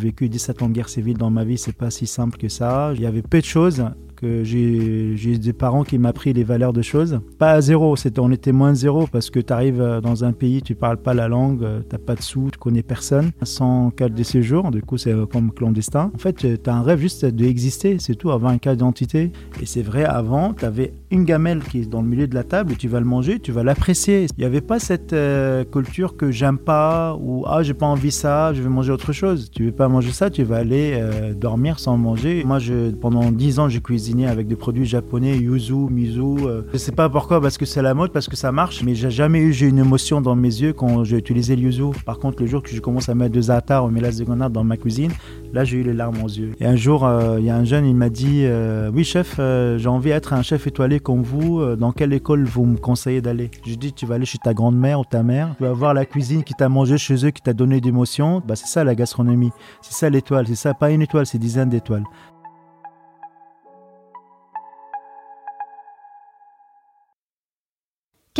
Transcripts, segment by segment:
J'ai vécu 17 ans de guerre civile dans ma vie, c'est pas si simple que ça. Il y avait peu de choses que j'ai des parents qui m'ont appris les valeurs de choses. Pas à zéro, on était moins de zéro parce que tu arrives euh, dans un pays, tu parles pas la langue, euh, t'as pas de sous, tu connais personne, sans cadre de séjour, du coup c'est euh, comme clandestin. En fait, tu as un rêve juste d'exister, c'est tout, avoir un cadre d'identité. Et c'est vrai, avant, tu avais une gamelle qui est dans le milieu de la table, tu vas le manger, tu vas l'apprécier. Il n'y avait pas cette culture que j'aime pas ou ah j'ai pas envie ça, je vais manger autre chose. Tu veux pas manger ça, tu vas aller dormir sans manger. Moi, je, pendant 10 ans, j'ai cuisiné avec des produits japonais, yuzu, mizu. Euh. Je sais pas pourquoi, parce que c'est la mode, parce que ça marche, mais j'ai jamais eu j'ai une émotion dans mes yeux quand j'ai utilisé le yuzu. Par contre, le jour que je commence à mettre de za'atar ou mélasse de grenade dans ma cuisine, là j'ai eu les larmes aux yeux. Et un jour, euh, il y a un jeune, il m'a dit euh, Oui, chef, j'ai envie d'être un chef étoilé comme vous. Dans quelle école vous me conseillez d'aller? Je dis Tu vas aller chez ta grand-mère ou ta mère, tu vas voir la cuisine qui t'a mangé chez eux, qui t'a donné d'émotions. Bah, c'est ça la gastronomie. C'est ça l'étoile. C'est ça, pas une étoile, c'est dizaines d'étoiles.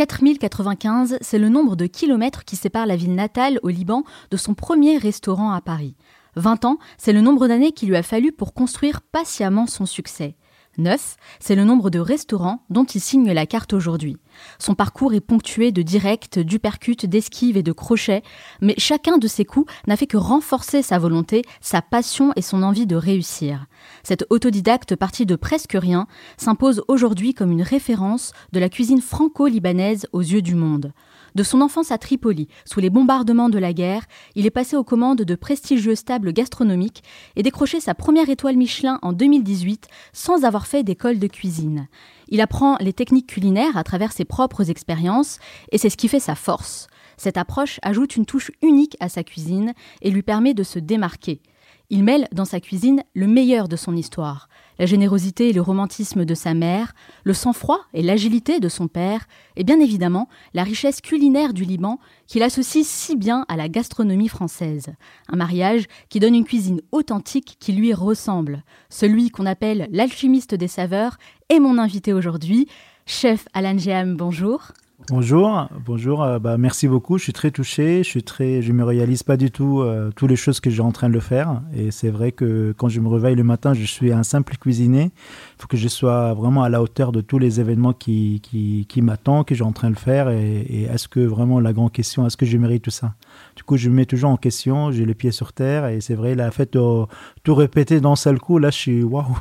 4095, c'est le nombre de kilomètres qui sépare la ville natale au Liban de son premier restaurant à Paris. 20 ans, c'est le nombre d'années qu'il lui a fallu pour construire patiemment son succès. 9, c'est le nombre de restaurants dont il signe la carte aujourd'hui. Son parcours est ponctué de directs, d'upercutes, d'esquives et de crochets, mais chacun de ces coups n'a fait que renforcer sa volonté, sa passion et son envie de réussir. Cette autodidacte partie de presque rien s'impose aujourd'hui comme une référence de la cuisine franco-libanaise aux yeux du monde. De son enfance à Tripoli, sous les bombardements de la guerre, il est passé aux commandes de prestigieux stables gastronomiques et décroché sa première étoile Michelin en 2018 sans avoir fait d'école de cuisine. Il apprend les techniques culinaires à travers ses propres expériences et c'est ce qui fait sa force. Cette approche ajoute une touche unique à sa cuisine et lui permet de se démarquer. Il mêle dans sa cuisine le meilleur de son histoire, la générosité et le romantisme de sa mère, le sang-froid et l'agilité de son père, et bien évidemment la richesse culinaire du Liban qu'il associe si bien à la gastronomie française. Un mariage qui donne une cuisine authentique qui lui ressemble. Celui qu'on appelle l'alchimiste des saveurs est mon invité aujourd'hui. Chef Alan Géam, bonjour. Bonjour, bonjour. Euh, bah, merci beaucoup. Je suis très touché. Je suis très, je me réalise pas du tout euh, toutes les choses que j'ai en train de faire. Et c'est vrai que quand je me réveille le matin, je suis un simple cuisinier. Il faut que je sois vraiment à la hauteur de tous les événements qui, qui, m'attendent, que j'ai en train de faire. Et, est-ce que vraiment la grande question, est-ce que je mérite tout ça? Du coup, je me mets toujours en question. J'ai les pieds sur terre. Et c'est vrai, la fait de tout répéter d'un seul coup, là, je suis waouh.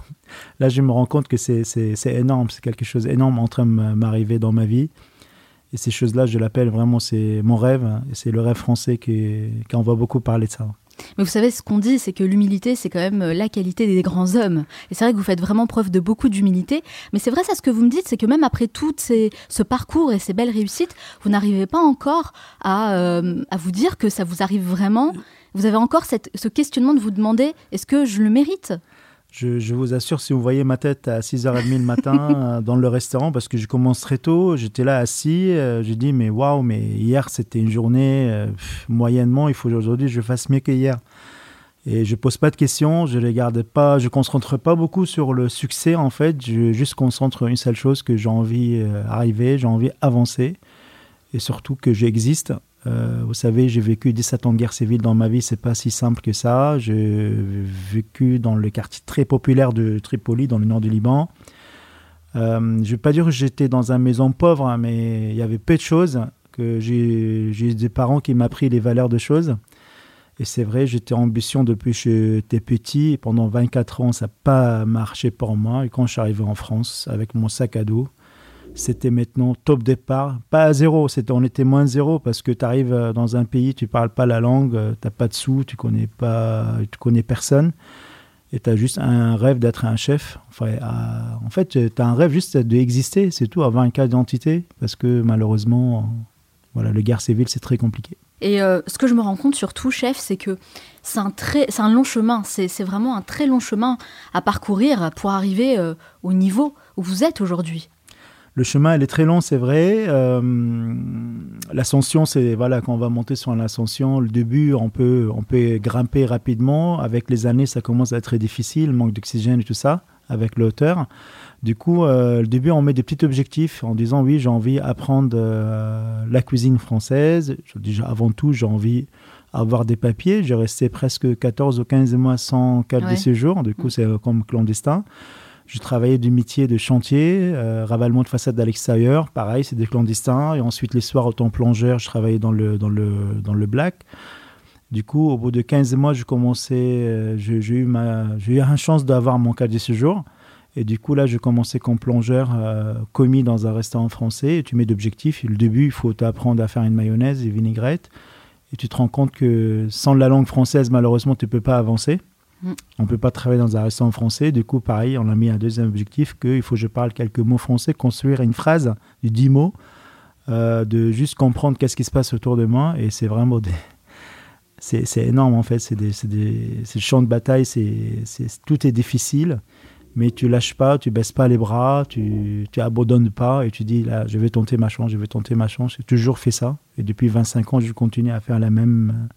Là, je me rends compte que c'est énorme. C'est quelque chose d'énorme en train de m'arriver dans ma vie. Et ces choses-là, je l'appelle vraiment, c'est mon rêve, et c'est le rêve français qui, en voit beaucoup parler de ça. Mais vous savez, ce qu'on dit, c'est que l'humilité, c'est quand même euh, la qualité des grands hommes. Et c'est vrai que vous faites vraiment preuve de beaucoup d'humilité. Mais c'est vrai, ça, ce que vous me dites, c'est que même après tout ce parcours et ces belles réussites, vous n'arrivez pas encore à, euh, vous dire que ça vous arrive vraiment. Vous avez encore ce questionnement de vous demander, est-ce que je le mérite? Je, vous assure, si vous voyez ma tête à 6h30 le matin euh, dans le restaurant, parce que je commence très tôt, j'étais là assis, euh, je dis mais waouh, mais hier c'était une journée euh, moyennement, il faut aujourd'hui je fasse mieux qu'hier. Et je pose pas de questions, je regarde pas, je concentre pas beaucoup sur le succès en fait, je juste concentre une seule chose que j'ai envie d'arriver, j'ai envie d'avancer et surtout que j'existe euh, vous savez, j'ai vécu 17 ans de guerre civile dans ma vie, c'est pas si simple que ça. J'ai vécu dans le quartier très populaire de Tripoli, dans le nord du Liban. Euh, je vais pas dire que j'étais dans une maison pauvre, hein, mais il y avait peu de choses. Que j'ai des parents qui m'ont appris les valeurs de choses. Et c'est vrai, j'étais ambition depuis que j'étais petit. Et pendant 24 ans, ça n'a pas marché pour moi. Et quand je suis arrivé en France avec mon sac à dos, c'était maintenant top départ. Pas à zéro, on était moins zéro parce que tu arrives euh, dans un pays, tu parles pas la langue, euh, tu n'as pas de sous, tu connais pas, tu connais personne. Et tu as juste un rêve d'être un chef. Enfin, en fait, tu as un rêve juste d'exister, c'est tout, avoir un cas d'identité. Parce que malheureusement, voilà, le guerre civile, c'est très compliqué. Et euh, ce que je me rends compte surtout, chef, c'est que c'est un, un long chemin. C'est vraiment un très long chemin à parcourir pour arriver au niveau où vous êtes aujourd'hui. Le chemin, elle est très long, c'est vrai. Euh, l'ascension, c'est voilà, quand on va monter sur l'ascension, le début, on peut, on peut grimper rapidement. Avec les années, ça commence à être très difficile, manque d'oxygène et tout ça, avec la hauteur. Du coup, euh, le début, on met des petits objectifs en disant oui, j'ai envie d'apprendre euh, la cuisine française. Déjà, avant tout, j'ai envie avoir des papiers. J'ai resté presque 14 ou 15 mois sans carte de séjour. Du coup, mm. c'est comme clandestin. Je travaillais du métier de chantier, euh, ravalement de façade à l'extérieur. Pareil, c'est des clandestins. Et ensuite, les soirs, autant plongeur, je travaillais dans le, dans le, dans le black. Du coup, au bout de 15 mois, j'ai commencé, euh, j'ai eu, ma, eu une chance d'avoir mon cas de séjour. Et du coup, là, je commençais comme plongeur euh, commis dans un restaurant français. Et tu mets d'objectifs. Le début, il faut apprendre à faire une mayonnaise et vinaigrette. Et tu te rends compte que sans la langue française, malheureusement, tu ne peux pas avancer. On ne peut pas travailler dans un restaurant français. Du coup, pareil, on a mis un deuxième objectif qu'il faut que je parle quelques mots français, construire une phrase de 10 mots, euh, de juste comprendre qu'est-ce qui se passe autour de moi. Et c'est vraiment des... C'est énorme en fait, c'est le champ de bataille, c'est tout est difficile, mais tu lâches pas, tu baisses pas les bras, tu, tu abandonnes pas et tu dis là, je vais tenter ma chance, je vais tenter ma chance. J'ai toujours fait ça et depuis 25 ans, je continue à faire la même,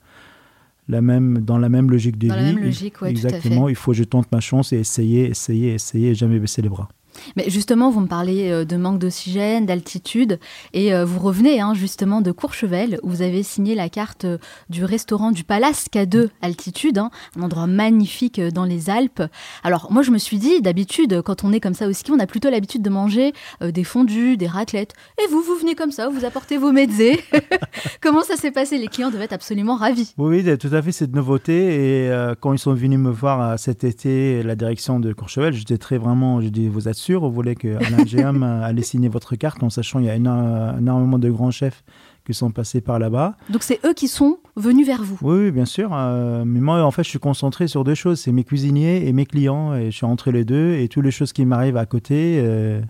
la même, dans la même logique de dans vie. La même logique, ouais, Exactement. Tout à fait. Il faut que je tente ma chance et essayer, essayer, essayer et jamais baisser les bras. Mais justement, vous me parlez euh, de manque d'oxygène, d'altitude, et euh, vous revenez hein, justement de Courchevel, où vous avez signé la carte euh, du restaurant du Palace K2 altitude, hein, un endroit magnifique dans les Alpes. Alors moi, je me suis dit, d'habitude, quand on est comme ça au ski, on a plutôt l'habitude de manger des fondus, des raclettes. Et vous, vous venez comme ça, vous apportez vos mezzés. Comment ça s'est passé? Les clients devaient être absolument ravis. Oui, tout à fait, cette nouveauté. Et quand ils sont venus me voir cet été, la direction de Courchevel, j'étais très vraiment, je dis, vous êtes sûr, vous voulez que Alain GM allait signer votre carte en sachant qu'il y a énormément de grands chefs qui sont passés par là-bas. Donc c'est eux qui sont venus vers vous Oui, bien sûr. Euh, mais moi, en fait, je suis concentré sur deux choses. C'est mes cuisiniers et mes clients. Et je suis entre les deux. Et toutes les choses qui m'arrivent à côté, euh,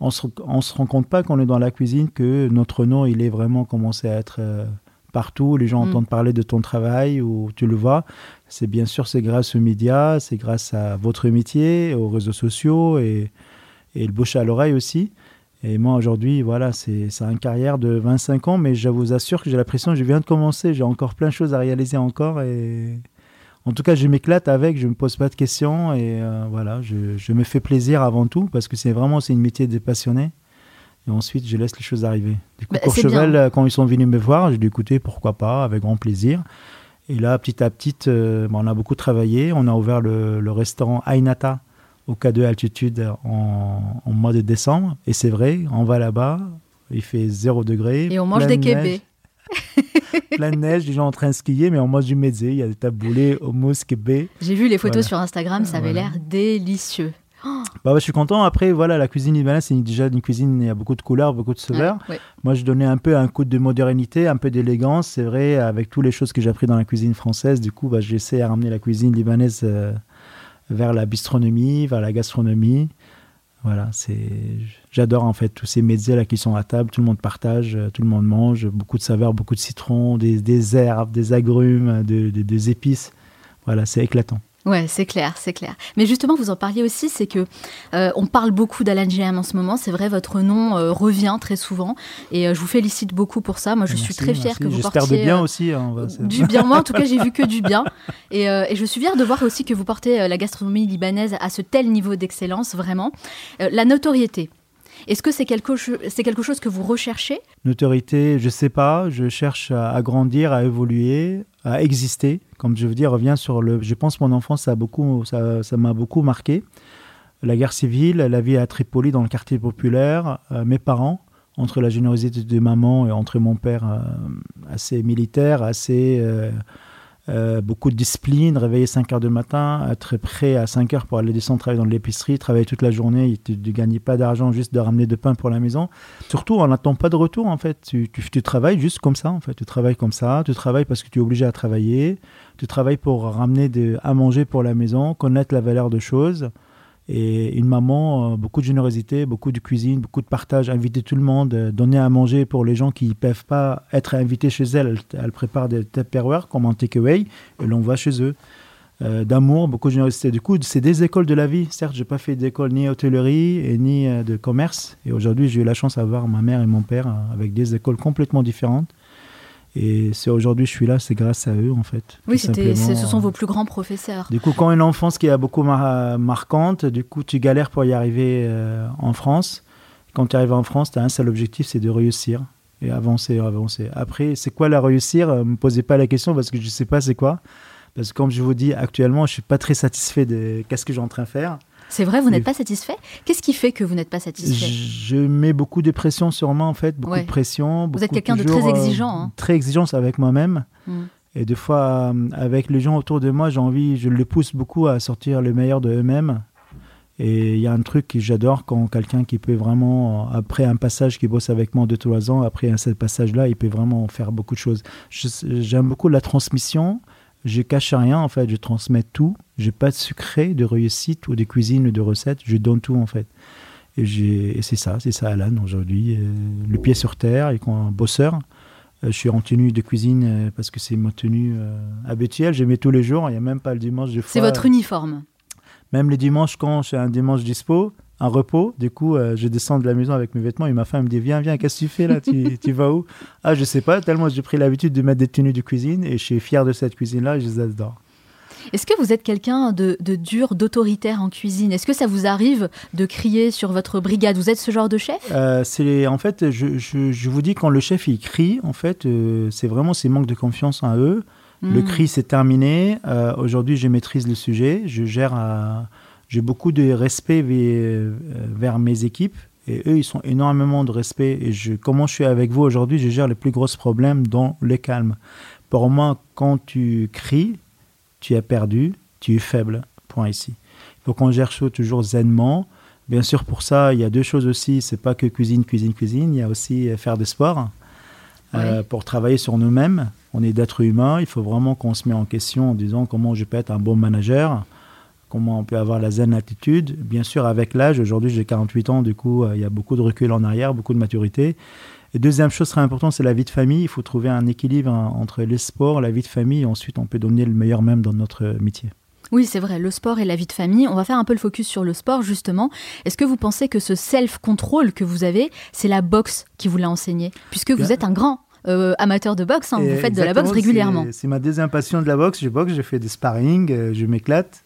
on ne se, se rend compte pas qu'on est dans la cuisine que notre nom, il est vraiment commencé à être... Euh, partout, les gens mm. entendent parler de ton travail ou tu le vois. C'est bien sûr, c'est grâce aux médias, c'est grâce à votre métier, aux réseaux sociaux et, et le bouche à l'oreille aussi. Et moi, aujourd'hui, voilà, c'est une carrière de 25 ans, mais je vous assure que j'ai l'impression que je viens de commencer. J'ai encore plein de choses à réaliser encore. Et en tout cas, je m'éclate avec, je ne me pose pas de questions. Et euh, voilà, je, je, me fais plaisir avant tout, parce que c'est vraiment c'est une métier de passionné. Et ensuite, je laisse les choses arriver. Du coup, bah, Cheval, euh, quand ils sont venus me voir, j'ai dit écoutez, pourquoi pas, avec grand plaisir. Et là, petit à petit, euh, on a beaucoup travaillé. On a ouvert le, le restaurant Ainata au K2 altitude en, mois de décembre. Et c'est vrai, on va là-bas, il fait 0 degré. Et on mange des kébés. plein de neige, les gens en train de skier, mais on mange du mezzé, il y a des taboulés, hummus, kébé. J'ai vu les photos sur Instagram, ça avait l'air délicieux. Bah, je suis content. Après, voilà, la cuisine libanaise, c'est déjà une cuisine, il y a beaucoup de couleurs, beaucoup de saveurs. Moi, je donnais un peu un coup de modernité, un peu d'élégance, c'est vrai, avec toutes les choses que j'ai appris dans la cuisine française. Du coup, bah, j'essaie à ramener la cuisine libanaise euh, vers la bistronomie, vers la gastronomie. Voilà, c'est j'adore en fait tous ces médias là qui sont à table, tout le monde partage, euh, tout le monde mange, beaucoup de saveurs, beaucoup de citron, des, des herbes, des agrumes, des épices. Voilà, c'est éclatant. Ouais, c'est clair, c'est clair. Mais justement, vous en parliez aussi, c'est que euh, on parle beaucoup d'Alan GM en ce moment. C'est vrai, votre nom euh, revient très souvent, et euh, je vous félicite beaucoup pour ça. Moi, je suis très fière que vous portiez. J'espère de bien aussi. Hein, du bien. Moi, en tout cas, j'ai vu que du bien, et, et, je suis fière de voir aussi que vous portez la gastronomie libanaise à ce tel niveau d'excellence, vraiment. la notoriété. Est-ce que c'est quelque, c'est quelque chose que vous recherchez? Notoriété, je ne sais pas. Je cherche à, grandir, à évoluer, à exister. Comme je veux dire, revient sur le. Je pense que mon enfance, ça, a beaucoup, ça, ça m'a beaucoup marqué. La guerre civile, la vie à Tripoli dans le quartier populaire, euh, mes parents, entre la générosité de maman et entre mon père euh, assez militaire, assez euh, euh, beaucoup de discipline, réveiller 5 heures du matin, être prêt à 5 heures pour aller descendre travailler dans l'épicerie, travailler toute la journée, tu ne gagnais pas d'argent juste de ramener de pain pour la maison. Surtout, on n'attend pas de retour en fait. Tu, tu, travailles juste comme ça en fait. Tu travailles comme ça, tu travailles parce que tu es obligé à travailler, tu travailles pour ramener de, à manger pour la maison, connaître la valeur de choses. Et une maman, euh, beaucoup de générosité, beaucoup de cuisine, beaucoup de partage, inviter tout le monde, euh, donner à manger pour les gens qui ne peuvent pas être invités chez elle. Elle, prépare des tupperware comme un takeaway et l'on va chez eux. Euh, d'amour, beaucoup de générosité. Du coup, c'est des écoles de la vie. Certes, je n'ai pas fait d'école ni hôtellerie et ni de commerce. Et aujourd'hui, j'ai eu la chance d'avoir ma mère et mon père avec des écoles complètement différentes. Et si aujourd'hui je suis là, c'est grâce à eux en fait. Oui, ce sont vos plus grands professeurs. Du coup, quand une enfance qui est beaucoup marquante, du coup tu galères pour y arriver euh, en France. Quand tu arrives en France, tu as un seul objectif, c'est de réussir. et avancer, avancer. Après, c'est quoi la réussir? Ne me posez pas la question parce que je ne sais pas c'est quoi. Parce que comme je vous dis, actuellement, je ne suis pas très satisfait de qu'est-ce que j'ai en train de faire. C'est vrai, vous n'êtes pas satisfait? Qu'est-ce qui fait que vous n'êtes pas satisfait? Je mets beaucoup de pression sur moi, en fait, beaucoup de pression. Vous êtes quelqu'un de très exigeant. Hein. Très exigeant avec moi-même. Hmm. Et des fois, euh, avec les gens autour de moi, j'ai envie, je les pousse beaucoup à sortir le meilleur de eux-mêmes. Et il y a un truc que j'adore quand quelqu'un qui peut vraiment, après un passage qui bosse avec moi de trois ans, après ce passage-là, il peut vraiment faire beaucoup de choses. J'aime beaucoup la transmission. Je cache rien, en fait, je transmets tout. J'ai pas de secret de réussite ou de cuisine ou de recette, je donne tout, en fait. Et, c'est ça, c'est ça Alan aujourd'hui. Euh, le pied sur terre et un bosseur. Euh, je suis en tenue de cuisine euh, parce que c'est ma tenue habituelle. Je mets tous les jours, il n'y a même pas le dimanche. C'est votre uniforme même les dimanches, quand j'ai un dimanche dispo, un repos, du coup, euh, je descends de la maison avec mes vêtements et ma femme me dit Viens, viens, qu'est-ce que tu fais là? Tu, tu, vas où? Ah, je sais pas, tellement j'ai pris l'habitude de mettre des tenues de cuisine et je suis fier de cette cuisine-là et je les adore. Est-ce que vous êtes quelqu'un de, dur, d'autoritaire en cuisine? Est-ce que ça vous arrive de crier sur votre brigade? Vous êtes ce genre de chef? Euh, C'est En fait, je, je, vous dis, quand le chef il crie, en fait, euh, c'est vraiment ces manques de confiance en eux. Le hmm. cri, c'est terminé. Aujourd'hui, je maîtrise le sujet. Je gère. J'ai beaucoup de respect euh, vers, mes équipes. Et eux, ils sont énormément de respect. Et je, comment je suis avec vous aujourd'hui, je gère les plus gros problèmes dans le calme. Pour moi, quand tu cries, tu as perdu, tu es faible. Point ici. Il faut qu'on gère ça toujours zenement. Bien sûr, pour ça, il y a deux choses aussi. C'est pas que cuisine, cuisine, cuisine. Il y a aussi faire des sports. Euh, pour travailler sur nous-mêmes. On est d'êtres humains, il faut vraiment qu'on se met en question en disant comment je peux être un bon manager, comment on peut avoir la zen attitude. Bien sûr, avec l'âge, aujourd'hui j'ai 48 ans, du coup euh, il y a beaucoup de recul en arrière, beaucoup de maturité. Et deuxième chose très importante, c'est la vie de famille. Il faut trouver un équilibre entre les sports, la vie de famille, et ensuite on peut donner le meilleur même dans notre métier. Oui, c'est vrai, le sport et la vie de famille. On va faire un peu le focus sur le sport, justement. Est-ce que vous pensez que ce self-control que vous avez, c'est la boxe qui vous l'a enseigné? Puisque vous êtes un grand euh, amateur de boxe, hein, vous faites de la boxe régulièrement. C'est ma deuxième passion de la boxe. Je boxe, je fais des sparring, euh, je m'éclate.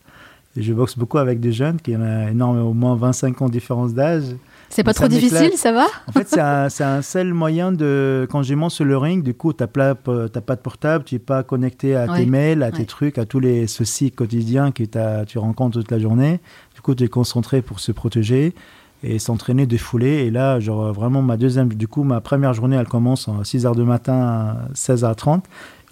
Et je boxe beaucoup avec des jeunes qui ont énormément, au moins 25 ans de différence d'âge. C'est pas trop difficile, ça va? En fait, c'est un, seul moyen de. Quand j'ai sur le ring, du coup, tu n'as pas, de portable, tu n'es pas connecté à tes mails, à tes trucs, à tous les soucis quotidiens que tu rencontres toute la journée. Du coup, tu es concentré pour se protéger et s'entraîner, défouler. Et là, genre, vraiment, ma deuxième. Du coup, ma première journée, elle commence à 6 h du matin à 16h30.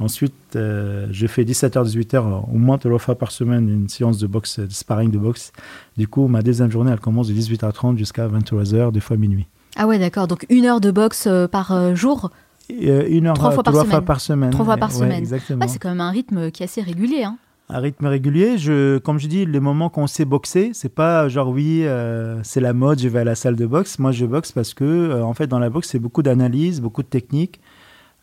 Ensuite, euh, je fais 17h, 18h, au moins trois fois par semaine, une séance de boxe, de sparring de boxe. Du coup, ma deuxième journée, elle commence de 18h30 jusqu'à 23h, des fois minuit. Ah ouais, d'accord. Donc une heure de boxe euh, par euh, jour? Une heure, trois fois, par, semaine. fois par semaine. Trois fois par semaine. exactement. c'est quand même un rythme qui est assez régulier. Hein. Un rythme régulier. Je, comme je dis, les moments qu'on sait boxer, c'est pas genre oui, c'est la mode, je vais à la salle de boxe. Moi, je boxe parce que, en fait, dans la boxe, c'est beaucoup d'analyse, beaucoup de technique.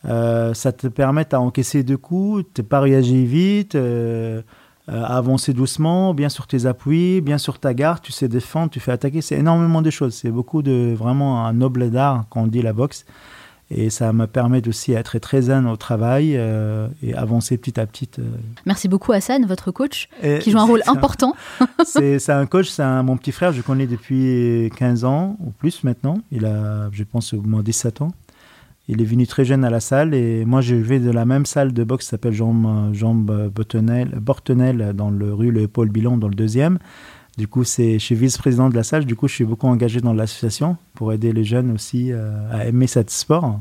Euh, ça te permet à encaisser deux coups, de pas réagir vite, euh, euh, avancer doucement, bien sur tes appuis, bien sur ta garde, tu sais défendre, tu fais attaquer. C'est énormément de choses. C'est beaucoup de vraiment un noble d'art quand on dit la boxe. Et ça me permet aussi d'être très zen au travail et avancer petit à petit. Merci beaucoup Hassan, votre coach, qui joue un rôle important. c'est un coach, c'est mon petit frère, je connais depuis 15 ans ou plus maintenant. Il a, je pense, au moins 17 ans. Il est venu très jeune à la salle et moi je vais de la même salle de boxe qui s'appelle Jean, Jean Bortenel dans le rue Le Paul Bilon dans le deuxième. Du coup, je suis vice-président de la salle. Du coup, je suis beaucoup engagé dans l'association pour aider les jeunes aussi euh, à aimer cet sport.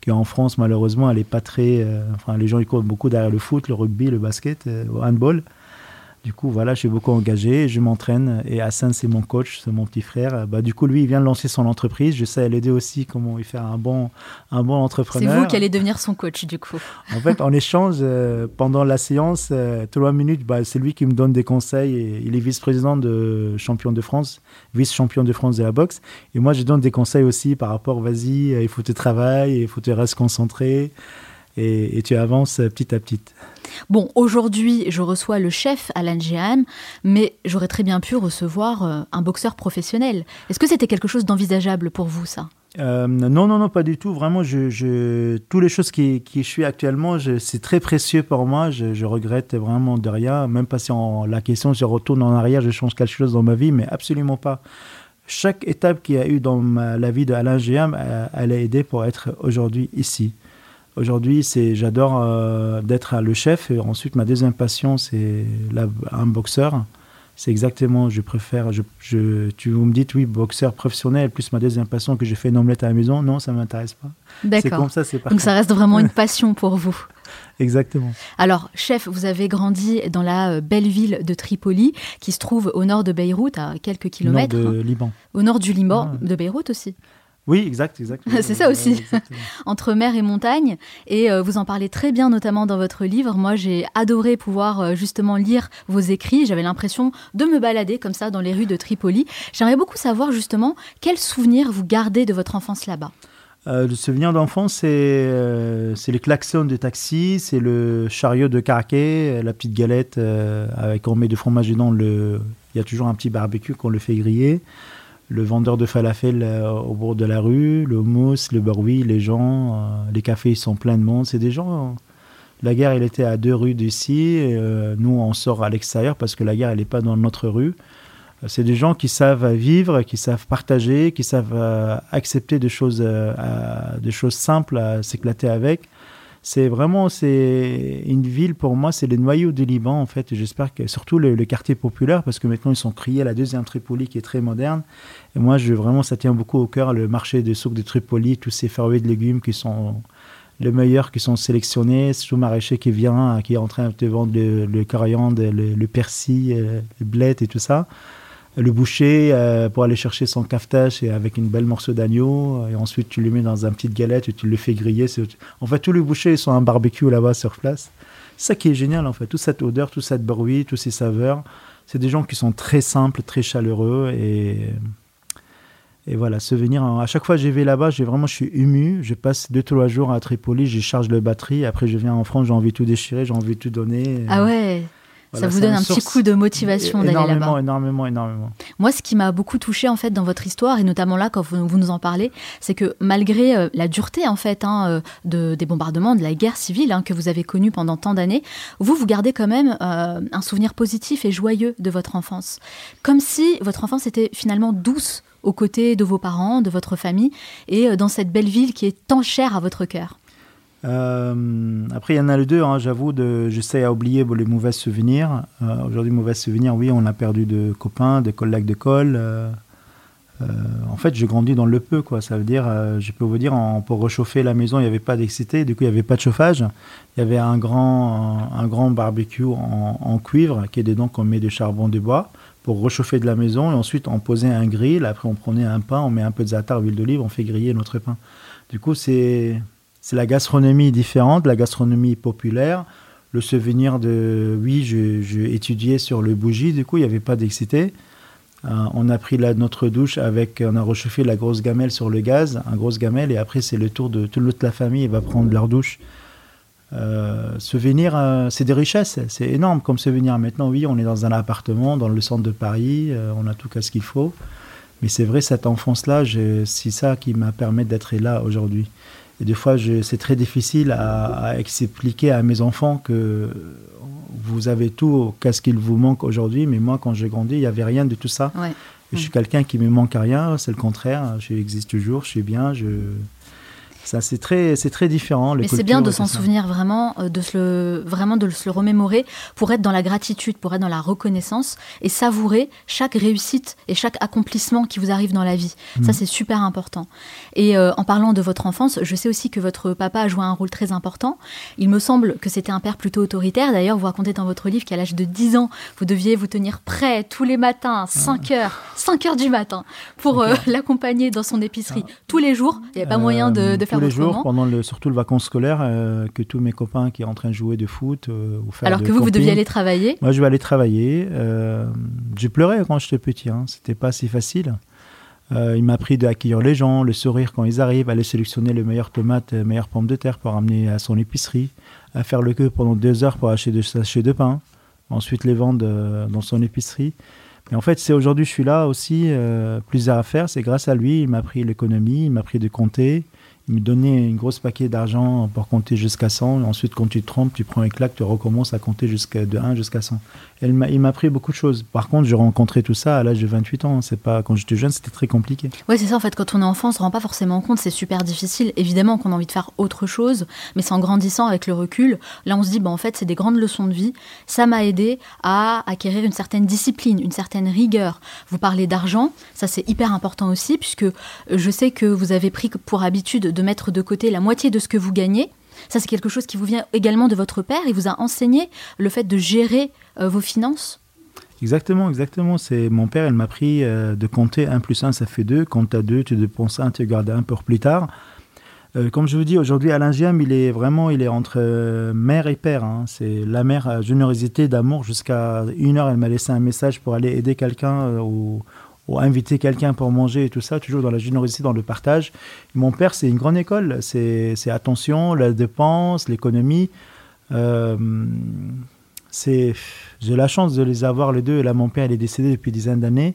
Qui en France, malheureusement, elle est pas très. Euh, enfin, les gens ils courent beaucoup derrière le foot, le rugby, le basket, le euh, handball. Du coup, voilà, je suis beaucoup engagé, je m'entraîne. Et Hassan, c'est mon coach, c'est mon petit frère. Bah, du coup, lui, il vient de lancer son entreprise. Je sais l'aider aussi comment il faire un bon, un bon entrepreneur. C'est vous qui allez devenir son coach, du coup. En fait, en échange, euh, pendant la séance, euh, trois minutes, bah, c'est lui qui me donne des conseils. Et il est vice-président de champion de France, vice-champion de France de la boxe. Et moi, je donne des conseils aussi par rapport, vas-y, il faut te travailler, il faut te rester concentré. Et, et tu avances petit à petit. Bon, aujourd'hui, je reçois le chef Alan Jehan, mais j'aurais très bien pu recevoir euh, un boxeur professionnel. Est-ce que c'était quelque chose d'envisageable pour vous, ça? Euh, non, non, non, pas du tout. Vraiment, je, je toutes les choses qui, qui je suis actuellement, c'est très précieux pour moi. Je, je, regrette vraiment de rien. Même pas si en, la question, je retourne en arrière, je change quelque chose dans ma vie, mais absolument pas. chaque étape qu'il y a eu dans la vie d'Alain Géam, elle a aidé pour être aujourd'hui ici. Aujourd'hui, c'est j'adore euh, d'être le chef. Et ensuite, ma deuxième passion, c'est un boxeur. C'est exactement, je préfère. Je, je, tu vous me dites, oui, boxeur professionnel, plus ma deuxième passion que j'ai fait une omelette à la maison. Non, ça ne m'intéresse pas. D'accord. comme ça, c'est Donc ça reste vraiment une passion pour vous. Exactement. Alors, chef, vous avez grandi dans la euh, belle ville de Tripoli, qui se trouve au nord de Beyrouth, à quelques kilomètres. Au nord de Liban. Au nord du Liban, de Beyrouth aussi. Oui, exact, exact. c'est ça aussi, entre mer et montagne. Et euh, vous en parlez très bien, notamment dans votre livre. Moi, j'ai adoré pouvoir euh, justement lire vos écrits. J'avais l'impression de me balader comme ça dans les rues de Tripoli. J'aimerais beaucoup savoir justement quels souvenirs vous gardez de votre enfance là-bas? Euh, le souvenir d'enfance, c'est les klaxons de taxi, c'est le chariot de karaké, euh, la petite galette avec on met du fromage dedans. Le... Il y a toujours un petit barbecue qu'on le fait griller. Le vendeur de falafel au bord de la rue, le mousse, le bruit, les gens, les cafés ils sont pleins de monde. C'est des gens. La guerre, elle était à deux rues d'ici. nous, on sort à l'extérieur parce que la guerre, elle n'est pas dans notre rue. C'est des gens qui savent vivre, qui savent partager, qui savent euh, accepter des choses, euh, des choses simples à s'éclater avec. C'est vraiment c'est une ville pour moi, c'est le noyau du Liban en fait. J'espère que surtout le, quartier populaire parce que maintenant ils sont criés à la deuxième Tripoli qui est très moderne. Et moi, je vraiment ça tient beaucoup au cœur le marché des souks de Tripoli, tous ces ferroés de légumes qui sont les meilleurs qui sont sélectionnés, sous maraîcher qui vient, qui est en train de vendre le, coriandre, le, le persil, euh, le blé et tout ça le boucher euh, pour aller chercher son cafetage et avec une belle morceau d'agneau. Et ensuite, tu le mets dans une petite galette et tu le fais griller. En fait, tous les bouchers sont un barbecue là-bas sur place. Ça qui est génial, en fait. Toute cette odeur, toute cette bruit, tous ces saveurs. C'est des gens qui sont très simples, très chaleureux. Et, et voilà, se venir. À chaque fois que je vais là-bas, vraiment, je suis ému. Je passe deux, trois jours à Tripoli, je charge le batterie. Après, je viens en France, j'ai envie de tout déchirer, j'ai envie de tout donner. Ah ouais ça vous donne un petit coup de motivation d'aller là-bas. Énormément, énormément, énormément. Moi, ce qui m'a beaucoup touché en fait dans votre histoire et notamment là quand vous, nous en parlez, c'est que malgré euh, la dureté en fait hein, euh, de, des bombardements, de la guerre civile hein, que vous avez connue pendant tant d'années, vous vous gardez quand même euh, un souvenir positif et joyeux de votre enfance, comme si votre enfance était finalement douce aux côtés de vos parents, de votre famille et dans cette belle ville qui est tant chère à votre cœur. Euh, après, il y en a les deux, hein, j'avoue, j'essaie à oublier les mauvais souvenirs. Euh, aujourd'hui, mauvais souvenirs, oui, on a perdu de copains, de collègues de colle. Euh, en fait, j'ai grandi dans le peu, quoi. Ça veut dire, je peux vous dire, pour réchauffer la maison, il n'y avait pas d'excité, du coup, il n'y avait pas de chauffage. Il y avait un grand, un, grand barbecue en, cuivre qui est dedans qu'on met du charbon de bois pour réchauffer de la maison. Et ensuite, on posait un grill. Après, on prenait un pain, on met un peu de zatar, huile d'olive, on fait griller notre pain. Du coup, c'est c'est la gastronomie différente, la gastronomie populaire. Le souvenir de, oui, j'ai étudié sur le bougie, du coup, il n'y avait pas d'excité. Euh, on a pris notre douche avec, on a réchauffé la grosse gamelle sur le gaz, un grosse gamelle, et après, c'est le tour de toute la famille, il va prendre leur douche. Euh, souvenir, euh, c'est des richesses, c'est énorme comme souvenir. Maintenant, oui, on est dans un appartement dans le centre de Paris, on a tout cas ce qu'il faut. Mais c'est vrai, cette enfance-là, c'est ça qui m'a permis d'être là aujourd'hui. Et des fois, c'est très difficile à, expliquer à mes enfants que vous avez tout, qu'est-ce qu'il vous manque aujourd'hui. Mais moi, quand j'ai grandi, il n'y avait rien de tout ça. je suis quelqu'un qui me manque à rien, c'est le contraire. J'existe toujours, je suis bien, je, ça, c'est très, c'est très différent. Mais c'est bien de s'en souvenir vraiment, euh, de se le, vraiment de se le remémorer pour être dans la gratitude, pour être dans la reconnaissance et savourer chaque réussite et chaque accomplissement qui vous arrive dans la vie. Ça, mm. c'est super important. Et euh, en parlant de votre enfance, je sais aussi que votre papa a joué un rôle très important. Il me semble que c'était un père plutôt autoritaire. D'ailleurs, vous racontez dans votre livre qu'à l'âge de 10 ans, vous deviez vous tenir prêt tous les matins, 5 heures, 5 heures du matin, pour euh, l'accompagner dans son épicerie ah. tous les jours. Il n'y avait pas moyen de, de tous les jours, pendant le, surtout le vacances scolaires, euh, que tous mes copains qui sont en train de jouer de foot euh, ou faire Alors que vous, vous deviez aller travailler? Moi, je vais aller travailler. Euh, j'ai pleuré quand j'étais petit. Hein. C'était pas si facile. il m'a appris d'accueillir les gens, le sourire quand ils arrivent, aller sélectionner les meilleures tomates, les meilleures pommes de terre pour ramener à son épicerie, à faire le queue pendant deux heures pour acheter des sachets de pain, ensuite les vendre dans son épicerie. Mais en fait, c'est aujourd'hui je suis là aussi, plusieurs à faire, c'est grâce à lui, il m'a appris l'économie, il m'a appris de compter, il me donnait une grosse paquet d'argent pour compter jusqu'à 100. Ensuite, quand tu te trompes, tu prends une claque, tu recommences à compter jusqu'à de 1 jusqu'à 100. Elle m'a, il m'a appris beaucoup de choses. Par contre, j'ai rencontré tout ça à l'âge de 28 ans. C'est pas quand j'étais jeune, c'était très compliqué. Oui, c'est ça. En fait, quand on est enfant, on se rend pas forcément compte. C'est super difficile. Évidemment qu'on a envie de faire autre chose, mais c'est en grandissant avec le recul. Là, on se dit, bah, en fait, c'est des grandes leçons de vie. Ça m'a aidé à acquérir une certaine discipline, une certaine rigueur. Vous parlez d'argent, ça c'est hyper important aussi, puisque je sais que vous avez pris pour habitude de mettre de côté la moitié de ce que vous gagnez. Ça, c'est quelque chose qui vous vient également de votre père. Il vous a enseigné le fait de gérer euh, vos finances Exactement, exactement. C'est mon père, il m'a appris euh, de compter 1 plus 1, ça fait 2. Quand tu as 2, tu dépenses 1, tu gardes 1 pour plus tard. Euh, comme je vous dis, aujourd'hui, Alain Giam, il est vraiment il est entre mère et père. Hein. C'est la mère, générosité, d'amour. Jusqu'à une heure, elle m'a laissé un message pour aller aider quelqu'un au, inviter quelqu'un pour manger et tout ça, toujours dans la générosité, dans le partage. mon père, c'est une grande école. C'est attention, la dépense, l'économie. Euh, c'est j'ai la chance de les avoir les deux. Là, mon père, il est décédé depuis des dizaines d'années.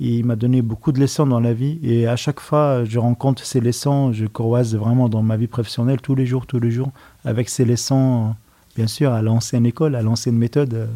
Il m'a donné beaucoup de leçons dans la vie. Et à chaque fois, je rencontre ces leçons, je croise vraiment dans ma vie professionnelle tous les jours, tous les jours, avec ces leçons, bien sûr, à l'ancienne école, à l'ancienne méthode.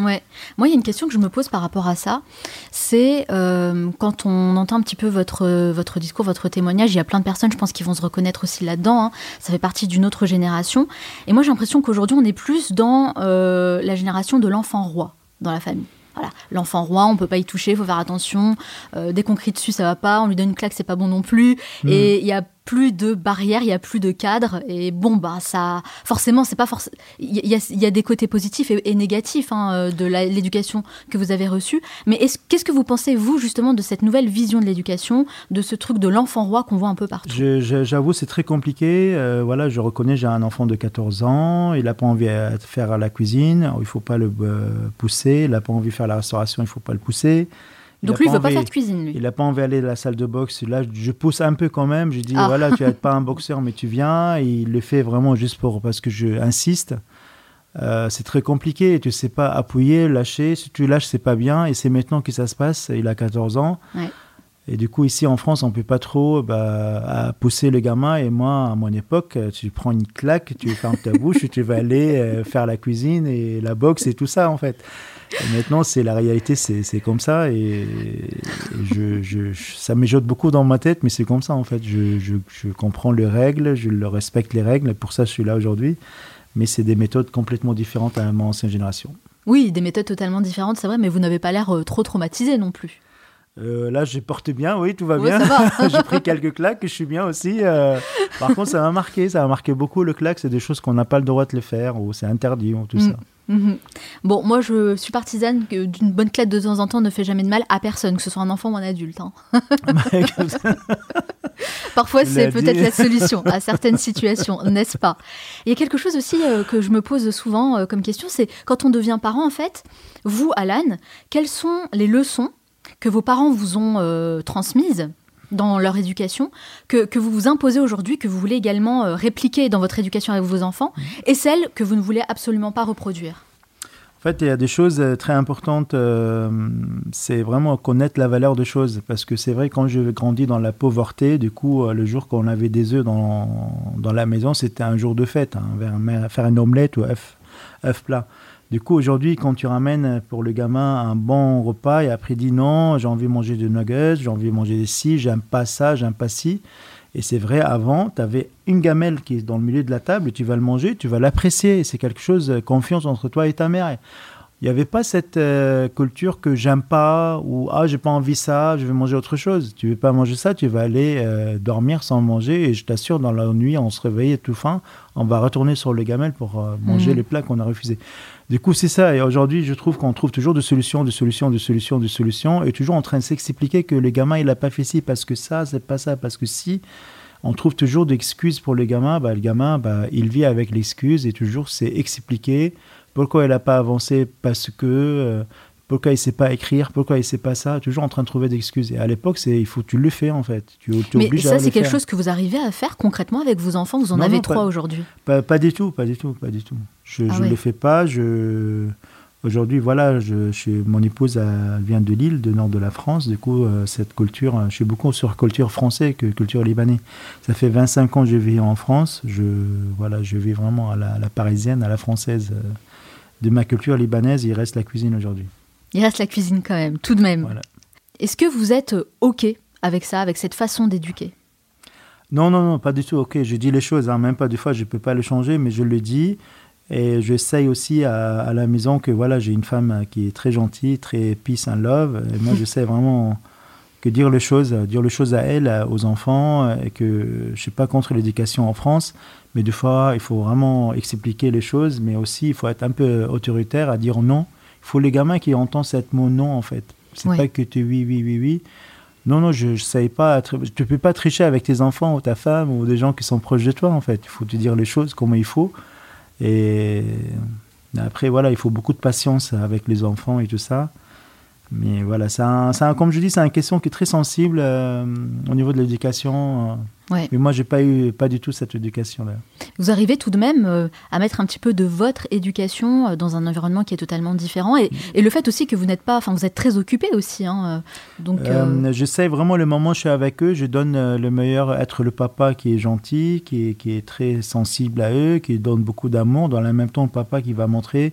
Ouais. Moi, il y a une question que je me pose par rapport à ça. C'est euh, quand on entend un petit peu votre, votre discours, votre témoignage, il y a plein de personnes, je pense, qui vont se reconnaître aussi là-dedans. Hein. Ça fait partie d'une autre génération. Et moi, j'ai l'impression qu'aujourd'hui, on est plus dans euh, la génération de l'enfant roi dans la famille. Voilà, l'enfant roi, on peut pas y toucher, il faut faire attention. Euh, dès qu'on crie dessus, ça va pas. On lui donne une claque, c'est pas bon non plus. Mm. Et il y a plus de barrières, il y a plus de cadres. Et bon, bah ça, forcément, c'est pas forcément. Il y, a des côtés positifs et, négatifs hein, euh, de l'éducation que vous avez reçue. Mais qu'est-ce que vous pensez vous justement de cette nouvelle vision de l'éducation, de ce truc de l'enfant roi qu'on voit un peu partout? J'avoue, c'est très compliqué. Euh, voilà, je reconnais, j'ai un enfant de 14 ans. Il a pas envie de faire la cuisine, il faut pas le euh, pousser. Il n'a pas envie de faire la restauration, il faut pas le pousser. Donc lui, il veut pas faire de cuisine, lui. Il n'a pas envie d'aller à la salle de boxe. Là, je pousse un peu quand même. Je dis, ah. voilà, tu n'es pas un boxeur, mais tu viens. il le fait vraiment juste pour, parce que je insiste. Euh, c'est très compliqué. Tu sais pas appuyer, lâcher. Si tu lâches, c'est pas bien. Et c'est maintenant que ça se passe. Il a 14 ans. Et du coup, ici en France, on peut pas trop bah, pousser le gamin. Et moi, à mon époque, tu prends une claque, tu fermes ta bouche, tu vas aller euh, faire la cuisine et la boxe et tout ça, en fait maintenant, c'est la réalité, c'est comme ça. Et, je, je, ça beaucoup dans ma tête, mais c'est comme ça en fait. Je, je, comprends les règles, je le respecte les règles, pour ça je suis là aujourd'hui. Mais c'est des méthodes complètement différentes à mon ancienne génération. Oui, des méthodes totalement différentes, c'est vrai, mais vous n'avez pas l'air euh, trop traumatisé non plus. Euh, là, j'ai porté bien, oui, tout va bien. j'ai pris quelques claques, je suis bien aussi. Euh. par contre, ça m'a marqué, ça m'a marqué beaucoup le claque. C'est des choses qu'on n'a pas le droit de le faire ou c'est interdit ou tout mm. ça. Mhm. Bon, moi je suis partisane d'une bonne claque de temps en temps ne fait jamais de mal à personne, que ce soit un enfant ou un adulte. Hein. Parfois c'est peut-être la solution à certaines situations, n'est-ce pas? Il y a quelque chose aussi euh, que je me pose souvent comme question, c'est quand on devient parent en fait, vous Alan, quelles sont les leçons que vos parents vous ont euh, transmises dans leur éducation, que, que vous vous imposez aujourd'hui, que vous voulez également euh, répliquer dans votre éducation avec vos enfants, mmh. et celles que vous ne voulez absolument pas reproduire en fait, il y a des choses euh, très importantes. Euh, c'est vraiment connaître la valeur des choses. Parce que c'est vrai, quand je grandis dans la pauvreté, du coup, le jour qu'on avait des œufs dans, dans la maison, c'était un jour de fête. Hein, faire une omelette ou œuf, œuf plat. Du coup, aujourd'hui, quand tu ramènes pour le gamin un bon repas et après dit non, j'ai envie de manger des nuggets, j'ai envie de manger des ci, j'aime pas ça, j'aime pas ci. Et c'est vrai, avant, tu avais une gamelle qui est dans le milieu de la table, tu vas le manger, tu vas l'apprécier. C'est quelque chose, confiance entre toi et ta mère. Il n'y avait pas cette euh, culture que j'aime pas ou ah j'ai pas envie ça, je vais manger autre chose. Tu veux pas manger ça, tu vas aller euh, dormir sans manger et je t'assure dans la nuit on se réveille tout faim, on va retourner sur le gamelle pour euh, manger mmh. les plats qu'on a refusés. Du coup, c'est ça. Et aujourd'hui, je trouve qu'on trouve toujours des solutions, des solutions, des solutions, des solutions, et toujours en train de s'expliquer que le gamin, il n'a pas fait ci parce que ça, c'est pas ça, parce que si. On trouve toujours des excuses pour le gamin. Bah, le gamin, bah, il vit avec l'excuse et toujours c'est expliqué pourquoi il n'a pas avancé parce que. Euh, pourquoi il ne sait pas écrire, pourquoi il ne sait pas ça, toujours en train de trouver des excuses. Et à l'époque, c'est il faut tu le fais en fait. Tu, Mais ça, c'est quelque chose que vous arrivez à faire concrètement avec vos enfants. Vous en avez trois aujourd'hui? Pas, pas, du tout, pas du tout, pas du tout. Je ne ah le fais pas. Je Aujourd'hui, voilà, je, je, mon épouse vient de Lille, du nord de la France. Du coup, euh, cette culture, je suis beaucoup sur culture française que culture libanaise. Ça fait 25 ans que je vis en France. Je, voilà, je vis vraiment à la, parisienne, à la française. Euh, de ma culture libanaise, il reste la cuisine aujourd'hui. Il reste la cuisine quand même, tout de même. Est-ce que vous êtes OK avec ça, avec cette façon d'éduquer? Non, non, non, pas du tout OK. Je dis les choses, hein. même pas des fois, je ne peux pas le changer, mais je le dis. Et j'essaye aussi à, la maison que voilà, j'ai une femme qui est très gentille, très peace and love. Et moi, j'essaie vraiment que dire les choses, dire les choses à elle, aux enfants, et que je suis pas contre l'éducation en France, mais des fois, il faut vraiment expliquer les choses, mais aussi il faut être un peu autoritaire à dire non. Il faut les gamins qui entendent cette mot non en fait. C'est pas que tu oui, oui, oui, oui. Non, non, je ne sais pas. Tu ne peux pas tricher avec tes enfants ou ta femme ou des gens qui sont proches de toi en fait. Il faut te dire les choses comme il faut. Et après, voilà, il faut beaucoup de patience avec les enfants et tout ça. Mais voilà, c'est comme je dis, c'est une question qui est très sensible euh, au niveau de l'éducation. Mais moi, j'ai pas eu pas du tout cette éducation-là. Vous arrivez tout de même euh, à mettre un petit peu de votre éducation euh, dans un environnement qui est totalement différent, et, et le fait aussi que vous n'êtes pas, enfin, vous êtes très occupé aussi. Hein, donc, j'essaie vraiment le moment où je suis avec eux, je donne le meilleur, être le papa qui est gentil, qui est, qui est très sensible à eux, qui donne beaucoup d'amour. Dans le même temps, le papa qui va montrer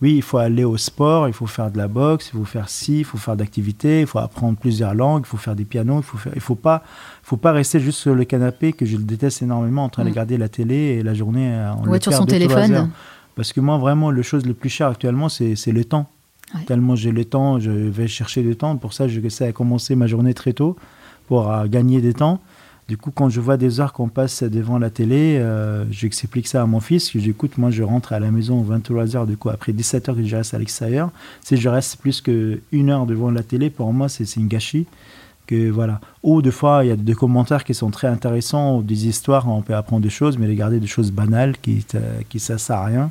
oui, il faut aller au sport, il faut faire de la boxe, il faut faire ci, il faut faire d'activités, il faut apprendre plusieurs langues, il faut faire des pianos, il faut faire, il faut pas, faut pas rester juste sur le canapé que je le déteste énormément en train de mm. regarder la télé et la journée euh, en ouais, sur son téléphone. Parce que moi, vraiment, le chose le plus cher actuellement, c'est le temps. Tellement j'ai le temps, je vais chercher du temps. Pour ça, je sais à commencer ma journée très tôt pour euh, gagner des temps. Du coup, quand je vois des heures qu'on passe devant la télé, euh, j'explique ça à mon fils. J'écoute, moi, je rentre à la maison 23 heures. Du coup, après 17 heures que je reste à l'extérieur, si je reste plus qu'une heure devant la télé, pour moi, c'est une gâchis. Que, voilà. Ou des fois, il y a des commentaires qui sont très intéressants, ou des histoires, on peut apprendre des choses, mais regarder des choses banales qui ne ça sert à rien,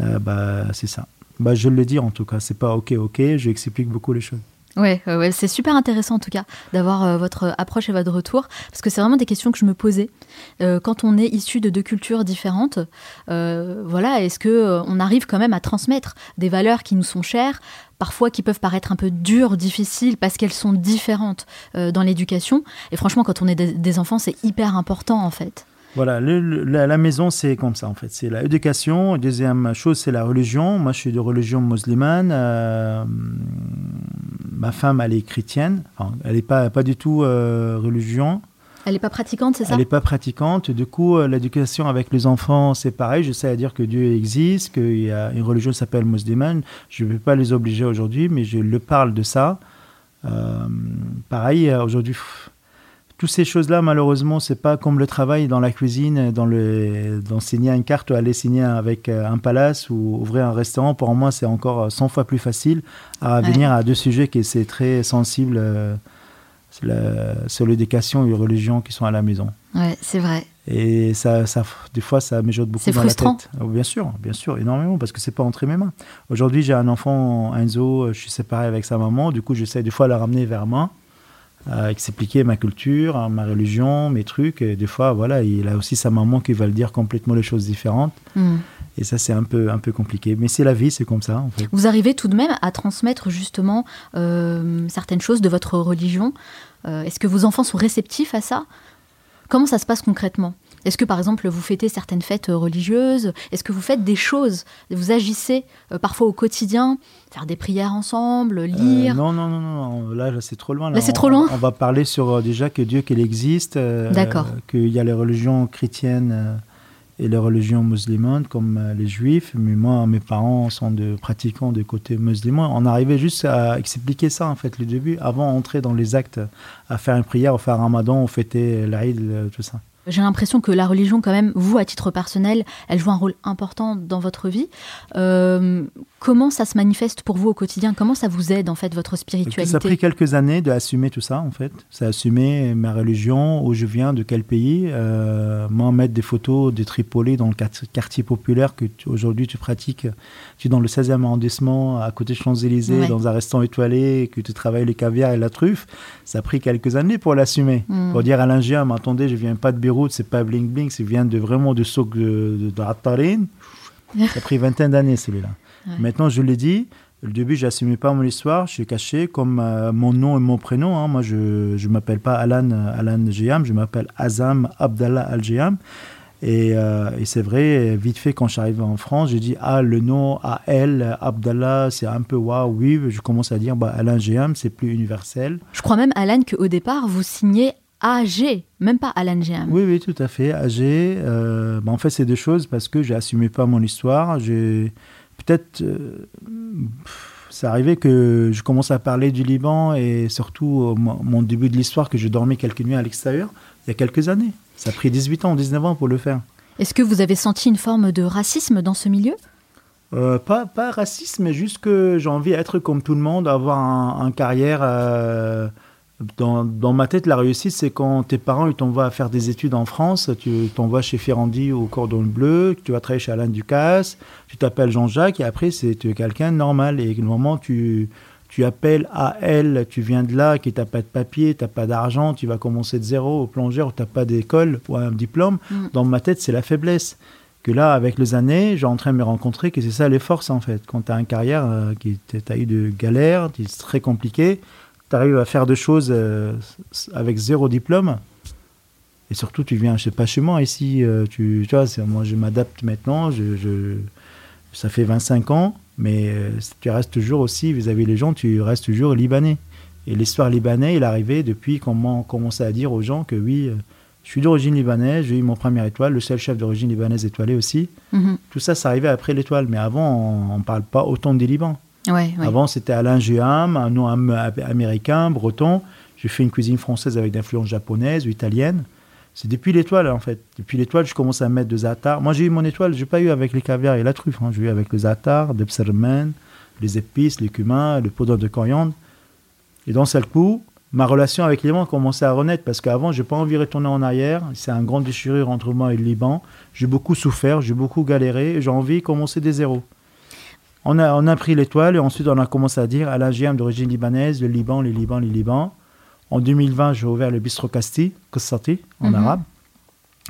euh, bah, c'est ça. Bah, je le dis en tout cas, c'est pas ok, ok, j'explique beaucoup les choses. Ouais, c'est super intéressant en tout cas d'avoir euh, votre approche et votre retour, parce que c'est vraiment des questions que je me posais euh, quand on est issu de deux cultures différentes. Euh, voilà, est-ce que on arrive quand même à transmettre des valeurs qui nous sont chères, parfois qui peuvent paraître un peu dures, difficiles, parce qu'elles sont différentes dans l'éducation? Et franchement, quand on est des enfants, c'est hyper important en fait. Voilà, la, maison, c'est comme ça, en fait. C'est l'éducation. Deuxième chose, c'est la religion. Moi, je suis de religion musulmane. Euh, ma femme, elle est chrétienne. elle n'est pas, pas du tout euh, religion. Elle n'est pas pratiquante, c'est ça? Elle n'est pas pratiquante. Du coup, euh, l'éducation avec les enfants, c'est pareil. Je sais à dire que Dieu existe, qu'il y a une religion qui s'appelle musulmane. Je ne vais pas les obliger aujourd'hui, mais je le parle de ça. pareil, aujourd'hui toutes ces choses-là, malheureusement, c'est pas comme le travail dans la cuisine, dans le, d'enseigner une carte ou aller signer avec euh, un palace ou ouvrir un restaurant. Pour moi, c'est encore 100 fois plus facile à venir à deux sujets qui c'est très sensible euh, sur l'éducation et la religion qui sont à la maison. Ouais, c'est vrai. Et ça, ça, des fois, ça m'éjote beaucoup dans frustrant. la tête. Oh, bien sûr, bien sûr, énormément, parce que c'est pas entre mes mains. Aujourd'hui, j'ai un enfant, Enzo, je suis séparé avec sa maman, du coup, j'essaie des fois de la ramener vers moi à expliquer ma culture, hein, ma religion, mes trucs. Et des fois, voilà, il a aussi sa maman qui va le dire complètement les choses différentes. Hmm. Et ça, c'est un peu, un peu compliqué. Mais c'est la vie, c'est comme ça. Vous arrivez tout de même à transmettre justement euh, certaines choses de votre religion. Euh, est-ce que vos enfants sont réceptifs à ça? Comment ça se passe concrètement? Est-ce que par exemple vous fêtez certaines fêtes euh, religieuses? Est-ce que vous faites des choses? Vous agissez euh, parfois au quotidien Faire des prières ensemble, lire? euh, non, non, non, non, là, c'est trop loin. Là, c'est trop loin On va parler sur déjà que Dieu qu'il existe, D'accord. qu'il y a les religions chrétiennes et les religions musulmanes comme les juifs. Mais moi, mes parents sont de pratiquants du côté musulman. On arrivait juste à expliquer ça en fait le début, avant d'entrer dans les actes, à faire une prière, à faire un ramadan, à fêter l'Aïd, tout ça. J'ai l'impression que la religion, quand même, vous, à titre personnel, elle joue un rôle important dans votre vie. Euh, comment ça se manifeste pour vous au quotidien? Comment ça vous aide, en fait, votre spiritualité? Ça a pris quelques années d'assumer tout ça, en fait. C'est assumer ma religion, où je viens, de quel pays. Euh, moi, mettre des photos de Tripoli dans le quartier populaire que aujourd'hui tu pratiques. Tu es dans le 16e arrondissement, à côté de Champs-Élysées, dans un restaurant étoilé, que tu travailles les caviar et la truffe. Ça a pris quelques années pour l'assumer. Hmm. Pour dire à l'ingénieur, mais attendez, je viens pas de Beyrouth c'est pas bling bling, c'est vient de vraiment du souk de, de, Ça a pris vingtaine d'années celui-là. Maintenant, je l'ai dit, au début, je n'assumais pas mon histoire, je suis caché comme euh, mon nom et mon prénom. Hein. Moi, je ne m'appelle pas Alan, Alan Jeham, je m'appelle Azam Abdallah Al-Jeham. Et, euh, et c'est vrai, vite fait, quand je suis arrivé en France, j'ai dit Ah, le nom AL, Abdallah, c'est un peu waouh, oui. Je commence à dire bah, Alain Jeham, c'est plus universel. Je crois même, Alan, qu'au départ, vous signez AG, même pas Alan Jeham. Oui, oui, tout à fait. AG, euh, bah, en fait, c'est deux choses parce que j'ai assumé pas mon histoire. J'ai peut-être. Euh, c'est arrivé que je commence à parler du Liban et surtout mon début de l'histoire que je dormais quelques nuits à l'extérieur il y a quelques années. Ça a pris 18 ans, 19 ans pour le faire. Est-ce que vous avez senti une forme de racisme dans ce milieu? Euh, pas, pas racisme, mais juste que j'ai envie d'être comme tout le monde, avoir une un carrière. Euh, dans, dans, ma tête, la réussite, c'est quand tes parents t'envoient faire des études en France, tu t'envoies chez Ferrandi au Cordon Bleu, tu vas travailler chez Alain Ducasse, tu t'appelles Jean-Jacques, et après, c'est quelqu'un de normal. Et le moment tu, tu appelles à elle, tu viens de là, qui n'as pas de papier, tu n'as pas d'argent, tu vas commencer de zéro au plongeur, tu n'as pas d'école ou un diplôme. Mm. Dans ma tête, c'est la faiblesse. Que là, avec les années, j'ai en train de me rencontrer que c'est ça les forces en fait. Quand tu as une carrière euh, qui tu as eu de galères, c'est très compliqué, tu arrives à faire des choses euh, avec zéro diplôme. Et surtout, tu viens, je sais pas chez moi ici, euh, tu, tu vois, moi je m'adapte maintenant, je, je, ça fait 25 ans, mais euh, tu restes toujours aussi, vis-à-vis des gens, tu restes toujours libanais. Et l'histoire libanaise, il est arrivé depuis qu'on a commencé à dire aux gens que oui, je suis d'origine libanaise, j'ai eu mon premier étoile, le seul chef d'origine libanaise étoilé aussi. Mhm. Tout ça, ça arrivait après l'étoile. Mais avant, on ne parle pas autant des Libans. Avant, c'était Alain Juham, un nom américain, breton. J'ai fait une cuisine française avec d'influence japonaise ou italienne. C'est depuis l'étoile, en fait. Depuis l'étoile, je commence à mettre des attards. Moi, j'ai eu mon étoile, je n'ai pas eu avec les caviars et la truffe. Hein. J'ai eu avec les attards, des psermen, les épices, les cumin, le poudre de coriandre. Et dans ce coup, ma relation avec le Liban a commencé à renaître parce qu'avant, je n'ai pas envie de retourner en arrière. C'est un grand déchirure entre moi et le Liban. J'ai beaucoup souffert, j'ai beaucoup galéré. J'ai envie de commencer des zéros. On a, on a pris l'étoile et ensuite on a commencé à dire à l'AGM d'origine libanaise, le Liban, le Liban, le Liban. En 2020, j'ai ouvert le bistrot Kasti, Kostati, en mhm. arabe.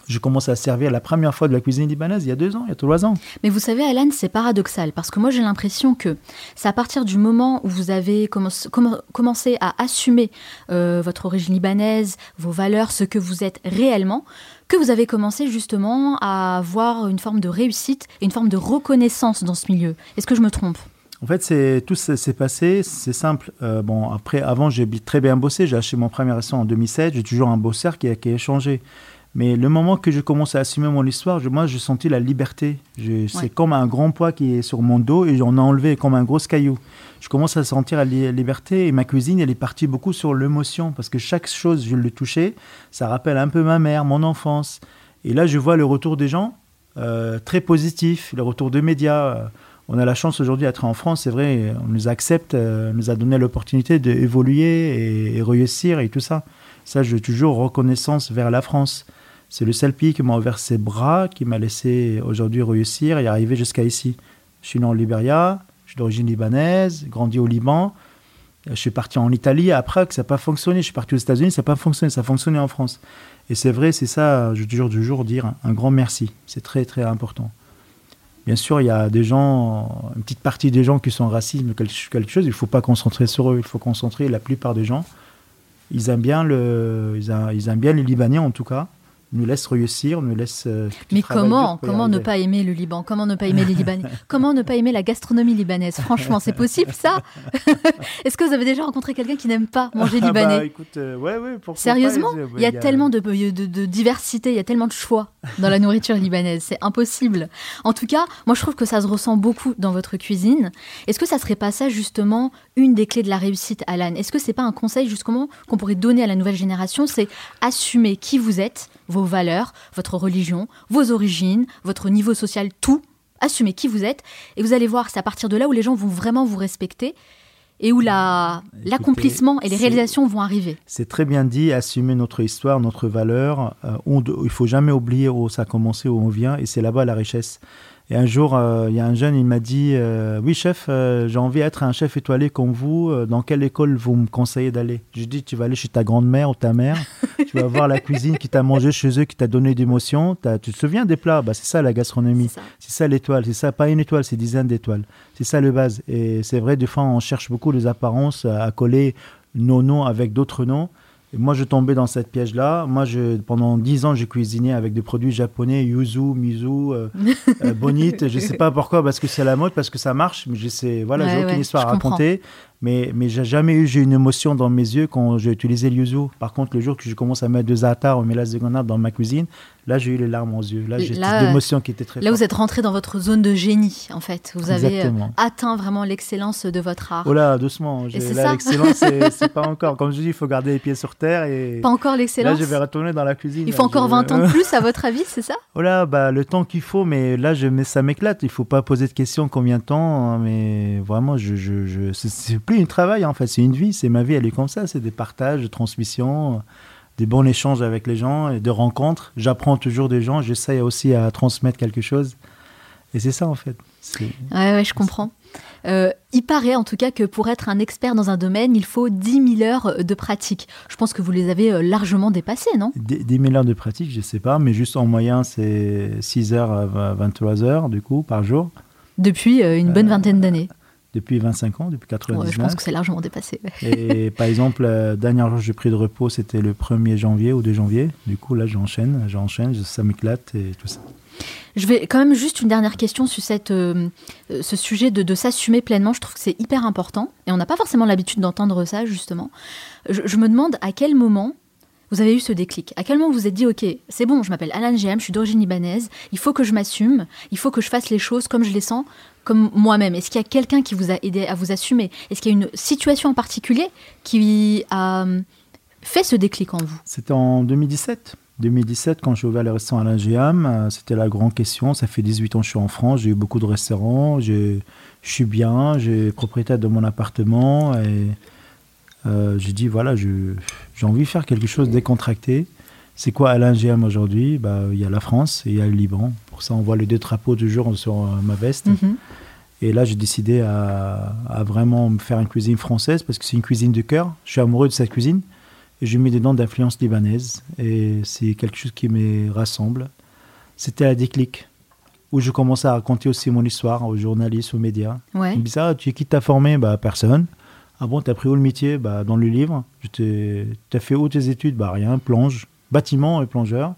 Je commence à servir la première fois de la cuisine libanaise il y a deux ans, il y a trois ans. Mais vous savez, Alan, c'est paradoxal parce que moi j'ai l'impression que c'est à partir du moment où vous avez commencé à assumer euh, votre origine libanaise, vos valeurs, ce que vous êtes réellement, que vous avez commencé justement à avoir une forme de réussite et une forme de reconnaissance dans ce milieu. Est-ce que je me trompe? En fait, c'est tout s'est passé, c'est simple. Euh, bon, après, avant, j'ai très bien bossé. J'ai acheté mon premier restaurant en 2007. J'ai toujours un bosseur qui a, qui a changé. Mais le moment que je commence à assumer mon histoire, moi, j'ai senti la liberté. C'est comme un grand poids qui est sur mon dos et on a enlevé comme un gros caillou. Je commence à sentir la liberté et ma cuisine, elle est partie beaucoup sur l'émotion parce que chaque chose, je le touchais, ça rappelle un peu ma mère, mon enfance. Et là, je vois le retour des gens euh, très positif, le retour des médias on a la chance aujourd'hui d'être en France, c'est vrai, on nous accepte, euh, on nous a donné l'opportunité d'évoluer et, réussir et tout ça. Ça, j'ai toujours reconnaissance vers la France. C'est le seul pays qui m'a ouvert ses bras, qui m'a laissé aujourd'hui réussir et arriver jusqu'à ici. Je suis né en Libéria, je suis d'origine libanaise, grandi au Liban. Je suis parti en Italie à Prague, ça n'a pas fonctionné. Je suis parti aux États-Unis, ça n'a pas fonctionné, ça a fonctionné en France. Et c'est vrai, c'est ça, je toujours, toujours dire un grand merci. C'est très, très important. Bien sûr, il y a des gens, une petite partie des gens qui sont racistes, quelque chose, il ne faut pas concentrer sur eux, il faut concentrer la plupart des gens. Ils aiment bien, le, ils aiment bien les Libanais en tout cas nous laisse réussir, nous laisse. Euh, Mais comment Comment ne pas aimer le Liban Comment ne pas aimer les Libanais Comment ne pas aimer la gastronomie libanaise? Franchement, c'est possible ça? Est-ce que vous avez déjà rencontré quelqu'un qui n'aime pas manger ah bah, libanais? écoute, euh, ouais, ouais, Sérieusement? Il y a, tellement de, de, diversité, il y a tellement de choix dans la nourriture libanaise, c'est impossible. En tout cas, moi je trouve que ça se ressent beaucoup dans votre cuisine. Est-ce que ça serait pas ça justement une des clés de la réussite, Alan? Est-ce que c'est pas un conseil justement qu'on pourrait donner à la nouvelle génération? C'est assumer qui vous êtes vos valeurs, votre religion, vos origines, votre niveau social, tout. Assumez qui vous êtes et vous allez voir, c'est à partir de là où les gens vont vraiment vous respecter et où l'accomplissement et les réalisations vont arriver. C'est très bien dit, assumer notre histoire, notre valeur. Euh, il faut jamais oublier où ça a commencé, où on vient, et c'est là-bas la richesse. Et un jour, euh, il y a un jeune, il m'a dit euh, Oui, chef, euh, j'ai envie d'être un chef étoilé comme vous. Dans quelle école vous me conseillez d'aller? Je dis Tu vas aller chez ta grand-mère ou ta mère. tu vas voir la cuisine qui t'a mangé chez eux, qui t'a donné d'émotions. Tu te souviens des plats? Bah, C'est ça la gastronomie. C'est ça, l'étoile. C'est ça, pas une étoile, c'est dizaines d'étoiles. C'est ça le base. Et c'est vrai, des fois, on cherche beaucoup les apparences à coller nos noms avec d'autres noms. Et moi, je tombais dans cette piège-là. Moi, je, pendant dix ans, j'ai cuisiné avec des produits japonais, yuzu, mizu, euh, euh, bonite. je ne sais pas pourquoi, parce que c'est la mode, parce que ça marche. Mais je sais, voilà, j'ai aucune histoire à raconter. Mais, mais j'ai jamais eu j'ai une émotion dans mes yeux quand j'ai utilisé le yuzu. Par contre, le jour que je commence à mettre de za'atar ou mélasse de grenade dans ma cuisine, là, j'ai eu les larmes aux yeux. Là, j'ai cette émotion qui était très Là, vous êtes rentré dans votre zone de génie, en fait. Vous avez euh, atteint vraiment l'excellence de votre art. Oh là, doucement. Là, l'excellence, c'est pas encore. Comme je dis, il faut garder les pieds sur terre. Et pas encore l'excellence Là, je vais retourner dans la cuisine. Il faut encore 20 ans de plus, à votre avis, c'est ça? Oh là, bah, le temps qu'il faut, mais là, je, ça m'éclate. Il faut pas poser de questions combien de temps. Hein, mais vraiment, je, je, je c'est plus un travail, en fait c'est une vie, c'est ma vie, elle est comme ça, c'est des partages, de transmissions, des bons échanges avec les gens, et de rencontres. J'apprends toujours des gens, j'essaye aussi à transmettre quelque chose. Et c'est ça en fait. Ouais, ouais, je comprends. Euh, il paraît en tout cas que pour être un expert dans un domaine, il faut 10 000 heures de pratique. Je pense que vous les avez euh, largement dépassées, non? 10 000 heures de pratique, je ne sais pas, mais juste en moyen, c'est 6 heures à 23 heures du coup par jour. Depuis euh, une bonne vingtaine d'années depuis 25 ans, depuis 99. je pense que c'est largement dépassé. et par exemple, la dernière jour que j'ai pris de repos, c'était le 1er janvier ou 2 janvier. Du coup, là, j'enchaîne, j'enchaîne, ça m'éclate et tout ça. Je vais quand même juste une dernière question sur cette, euh, ce sujet de, de s'assumer pleinement. Je trouve que c'est hyper important et on n'a pas forcément l'habitude d'entendre ça, justement. Je, je, me demande à quel moment vous avez eu ce déclic À quel moment vous vous êtes dit, OK, c'est bon, je m'appelle Alan GM, je suis d'origine libanaise, il faut que je m'assume, il faut que je fasse les choses comme je les sens, comme moi-même Est-ce qu'il y a quelqu'un qui vous a aidé à vous assumer? Est-ce qu'il y a une situation en particulier qui a euh, fait ce déclic en vous? C'était en 2017. 2017, quand j'ai ouvert le restaurant Alain Géam, euh, c'était la grande question. Ça fait 18 ans que je suis en France, j'ai eu beaucoup de restaurants, je suis bien, j'ai propriétaire de mon appartement et euh, j'ai dit voilà, j'ai envie de faire quelque chose décontracté. C'est quoi Alain GM aujourd'hui? Bah, Il y a la France et il y a le Liban. Pour ça, on voit les deux drapeaux du jour sur euh, ma veste. Mhm. Et là, j'ai décidé à, vraiment me faire une cuisine française parce que c'est une cuisine de cœur. Je suis amoureux de cette cuisine. Et j'ai mis des dents d'influence libanaise. Et c'est quelque chose qui me rassemble. C'était un déclic où je commençais à raconter aussi mon histoire aux journalistes, aux médias. Ouais. Ils me disaient, ah, tu es qui t'as formé? Bah, Personne. Ah bon, t'as pris où le métier? Bah, Dans le livre. Tu as fait où tes études? Bah rien, plonge bâtiment et plongeur.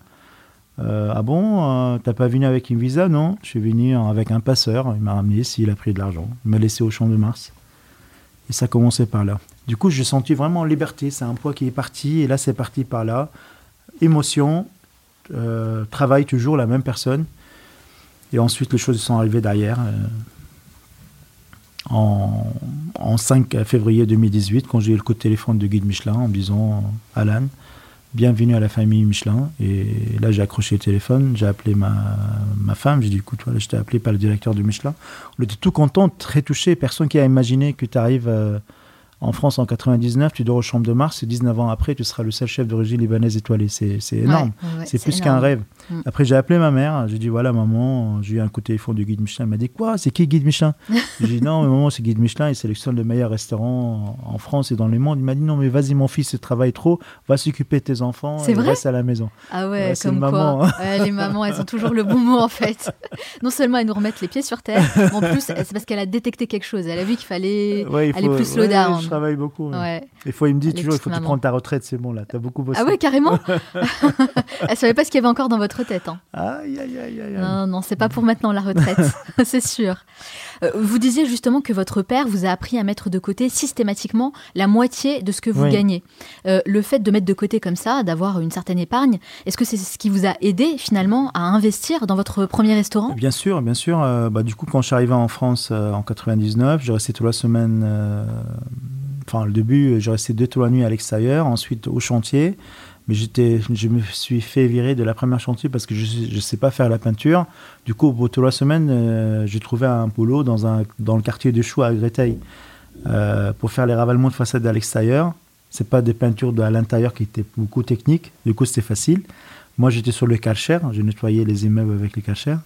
Euh, ah bon, euh, t'as pas venu avec une visa? Non, je suis venu avec un passeur. Il m'a ramené ici, il a pris de l'argent. Il m'a laissé au champ de Mars. Et ça commençait par là. Du coup, j'ai senti vraiment liberté. C'est un poids qui est parti. Et là, c'est parti par là. Émotion, euh, travail toujours, la même personne. Et ensuite, les choses sont arrivées derrière. En, en, 5 février 2018, quand j'ai eu le coup de téléphone de Guide Michelin en disant Alan, bienvenue à la famille Michelin. Et là, j'ai accroché le téléphone, j'ai appelé ma, ma femme, j'ai dit, écoute, je t'ai appelé par le directeur de Michelin. On était tout content, très touché. Personne qui a imaginé que tu arrives euh, en France en 99, tu dors au Champ de Mars, et 19 ans après, tu seras le seul chef d'origine libanaise étoilé. C'est énorme. c'est plus qu'un rêve. Mm. Après, j'ai appelé ma mère, j'ai dit voilà, maman, j'ai eu un coup de téléphone du guide Michelin. Elle m'a dit quoi? C'est qui guide Michelin? J'ai dit non, mais maman, c'est guide Michelin, il sélectionne le meilleur restaurant en France et dans le monde. Il m'a dit non, mais vas-y, mon fils, il travaille trop, va s'occuper de tes enfants et vrai? reste à la maison. Ah ouais, comme maman. les mamans, elles ont toujours le bon mot en fait. Non seulement elles nous remettent les pieds sur terre, en plus, c'est parce qu'elle a détecté quelque chose. Elle a vu qu'il fallait aller plus slow down travaille beaucoup. Des fois, il me dit toujours, il faut que tu prennes ta retraite, c'est bon, là, tu as beaucoup bossé. Ah ouais, carrément Elle savait pas ce qu'il y avait encore dans votre tête. Hein. Aïe, aïe, aïe, aïe. Non, non, c'est pas pour maintenant la retraite, c'est sûr. Euh, vous disiez justement que votre père vous a appris à mettre de côté systématiquement la moitié de ce que vous gagnez. Euh, le fait de mettre de côté comme ça, d'avoir une certaine épargne, est-ce que c'est ce qui vous a aidé finalement à investir dans votre premier restaurant? Bien sûr, bien sûr. Euh, bah, du coup, quand je suis arrivé en France en 99, j'ai resté toute la semaine enfin le début, j'ai resté deux trois nuits à l'extérieur, ensuite au chantier. Mais j'étais, je me suis fait virer de la première chantier parce que je ne sais pas faire la peinture. Du coup, de trois semaines, euh, j'ai trouvé un boulot dans, un, dans le quartier de Choux à Gréteil euh, pour faire les ravalements de façade à l'extérieur. C'est pas des peintures à l'intérieur qui étaient beaucoup techniques. Du coup, c'était facile. Moi, j'étais sur le calcher. J'ai nettoyé les immeubles avec les calchers.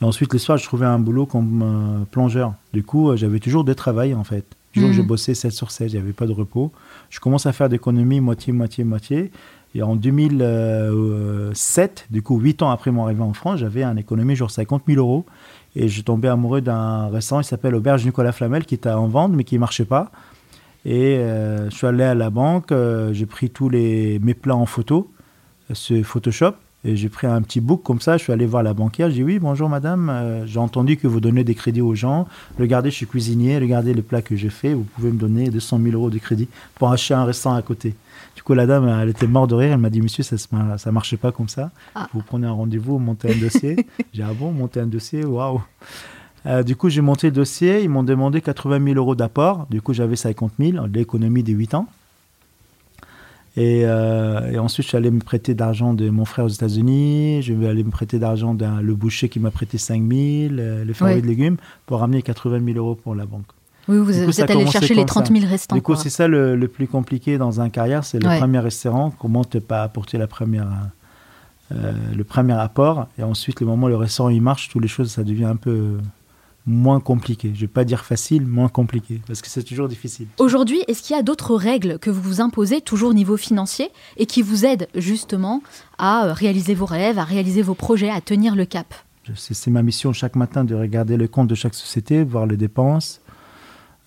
Et ensuite, le soir, je trouvais un boulot comme euh, plongeur. Du coup, euh, j'avais toujours de travail, en fait. Toujours, Mhm. je bossais 7 sur 7, j'avais pas de repos. Je commence à faire d'économie moitié, moitié, moitié. Et en 2007, du coup, 8 ans après mon arrivée en France, j'avais un économie genre 50 000 euros. Et je tombais amoureux d'un restaurant qui s'appelle Auberge Nicolas Flamel, qui était en vente, mais qui ne marchait pas. Et euh, je suis allé à la banque, euh, j'ai pris tous les, mes plats en photo, euh, sur Photoshop, et j'ai pris un petit book comme ça. Je suis allé voir la banquière, j'ai dit oui, bonjour madame, euh, j'ai entendu que vous donnez des crédits aux gens. Regardez, je suis cuisinier, regardez les plats que j'ai fait, vous pouvez me donner 200 000 euros de crédit pour acheter un restaurant à côté. Du coup, la dame, elle était morte de rire, elle m'a dit monsieur, ça ne marchait pas comme ça. Ah. Vous prenez un rendez-vous, vous montez un dossier. j'ai dit ah bon, monter un dossier, waouh. Euh, du coup, j'ai monté le dossier. Ils m'ont demandé 80 000 euros d'apport. Du coup, j'avais 50 000, l'économie des 8 ans. Et, euh, et ensuite, je suis allé me prêter d'argent de mon frère aux États-Unis. Je vais aller me prêter d'argent d'un le boucher qui m'a prêté 5 000, euh, les fermiers Ouais. de légumes, pour ramener 80 000 euros pour la banque. Oui, vous, coup, êtes allé chercher les comme 30 ça. 000 restants. du coup, c'est ça le, le plus compliqué dans un carrière, c'est le Ouais. premier restaurant. Comment ne pas apporter la première, euh, le premier apport. Et ensuite, le moment où le restaurant il marche, toutes les choses, ça devient un peu moins compliqué. Je vais pas dire facile, moins compliqué, parce que c'est toujours difficile. Aujourd'hui, est-ce qu'il y a d'autres règles que vous vous imposez, toujours au niveau financier, et qui vous aident justement à euh, réaliser vos rêves, à réaliser vos projets, à tenir le cap? C'est ma mission chaque matin de regarder le compte de chaque société, voir les dépenses.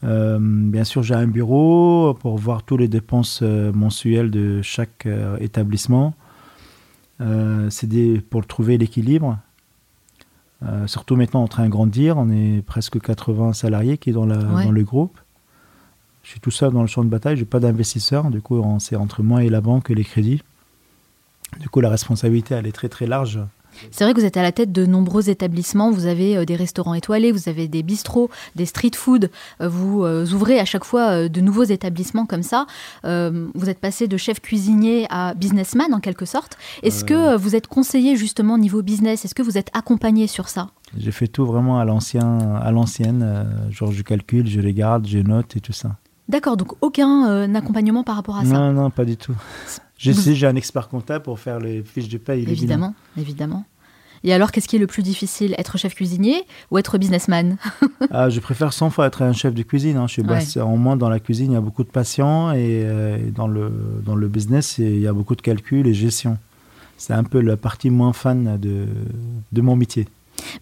Euh, bien sûr, j'ai un bureau pour voir toutes les dépenses euh, mensuelles de chaque euh, établissement. Euh, C'est pour trouver l'équilibre. Euh, surtout maintenant en train de grandir, on est presque 80 salariés qui est dans, la, Ouais. dans le groupe. Je suis tout seul dans le champ de bataille, j'ai pas d'investisseur. Du coup, on- c'est entre moi et la banque et les crédits. Du coup, la responsabilité, elle est très très large. C'est vrai que vous êtes à la tête de nombreux établissements. Vous avez euh, des restaurants étoilés, vous avez des bistrots, des street food. Euh, Vous euh, ouvrez à chaque fois de nouveaux établissements comme ça. Vous êtes passé de chef cuisinier à businessman en quelque sorte. Est-ce que vous êtes conseillé justement niveau business? Est-ce que vous êtes accompagné sur ça? J'ai fait tout vraiment à l'ancien, à l'ancienne. genre, je calcule, je regarde, je note et tout ça. D'accord, donc aucun euh, accompagnement par rapport à ça. Non, non, pas du tout. Sais, j'ai un expert comptable pour faire les fiches de paye. Évidemment, évidemment. Et alors, qu'est-ce qui est le plus difficile Être chef cuisinier ou être businessman Ah, je préfère 100 fois être un chef de cuisine. hein. Je suis Ouais. basse- en moins dans la cuisine, il y a beaucoup de patients et, euh, et dans, le, dans le business, il y a beaucoup de calculs et gestion. C'est un peu la partie moins fan de, de mon métier.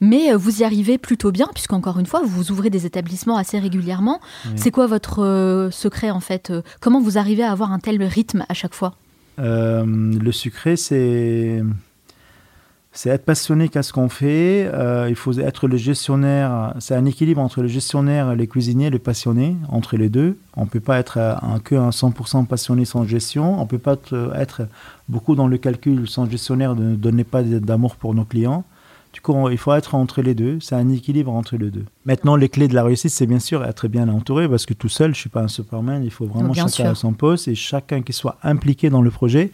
Mais euh, vous y arrivez plutôt bien, puisqu'encore une fois, vous ouvrez des établissements assez régulièrement. Oui. C'est quoi votre euh, secret en fait Euh, Comment vous arrivez à avoir un tel rythme à chaque fois? Euh, le sucré, c'est c'est être passionné qu'à ce qu'on fait. Euh, il faut être le gestionnaire. C'est un équilibre entre le gestionnaire, les cuisiniers, le passionné, entre les deux. On ne peut pas être un, que un 100% passionné sans gestion. On ne peut pas être, beaucoup dans le calcul sans gestionnaire, ne donner pas d'amour pour nos clients. Du coup, il faut être entre les deux. C'est un équilibre entre les deux. Maintenant, les clés de la réussite, c'est bien sûr être bien entouré parce que tout seul, je ne suis pas un Superman. Il faut vraiment Bien chacun à son poste et chacun qui soit impliqué dans le projet.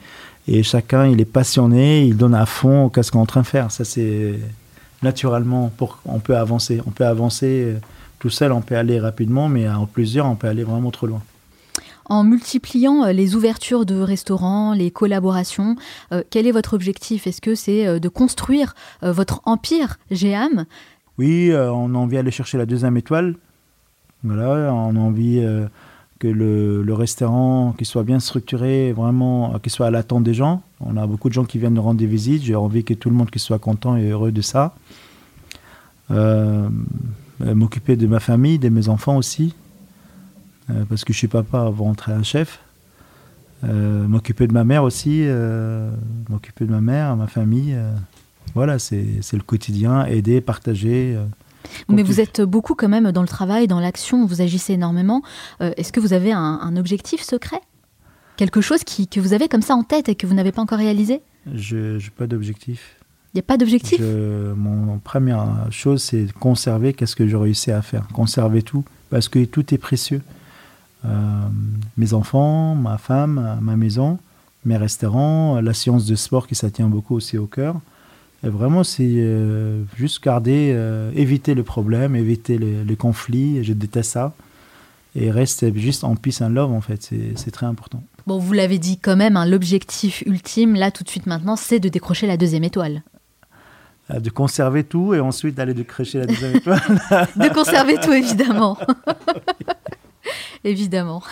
Et chacun, il est passionné, il donne à fond qu'est-ce qu'on est en train de faire. Ça, c'est naturellement, pour, on peut avancer. On peut avancer euh, tout seul, on peut aller rapidement, mais en plusieurs, on peut aller vraiment trop loin. En multipliant euh, les ouvertures de restaurants, les collaborations, euh, quel est votre objectif? Est-ce que c'est euh, de construire votre empire GAM Oui, on a envie d'aller chercher la deuxième étoile. Voilà, on a envie que le, restaurant qu'il soit bien structuré, vraiment, qu'il soit à l'attente des gens. On a beaucoup de gens qui viennent nous rendre des visites. J'ai envie que tout le monde qui soit content et heureux de ça. M'occuper de ma famille, de mes enfants aussi, euh, parce que je suis papa avant d'entrer un chef. Euh, M'occuper de ma mère aussi, euh, m'occuper de ma mère, ma famille. voilà, c'est c'est le quotidien, aider, partager. Mais vous êtes beaucoup quand même dans le travail, dans l'action, vous agissez énormément. Est-ce que vous avez un, un objectif secret? Quelque chose qui, que vous avez comme ça en tête et que vous n'avez pas encore réalisé? Je n'ai pas d'objectif. Il n'y a pas d'objectif? Je- Mon première chose, c'est conserver qu'est-ce que j'ai réussi à faire. Conserver tout, parce que tout est précieux. Euh, mes enfants, ma femme, ma maison, mes restaurants, la science de sport qui ça tient beaucoup aussi au cœur. Et vraiment, c'est euh, juste garder, euh, éviter le problème, éviter les, les conflits. Je déteste ça. Et rester juste en peace and love, en fait. C'est très important. Bon, vous l'avez dit quand même, hein, l'objectif ultime, là, tout de suite maintenant, c'est de décrocher la deuxième étoile. euh, de conserver tout et ensuite d'aller de crécher la deuxième étoile. de conserver tout, évidemment. évidemment.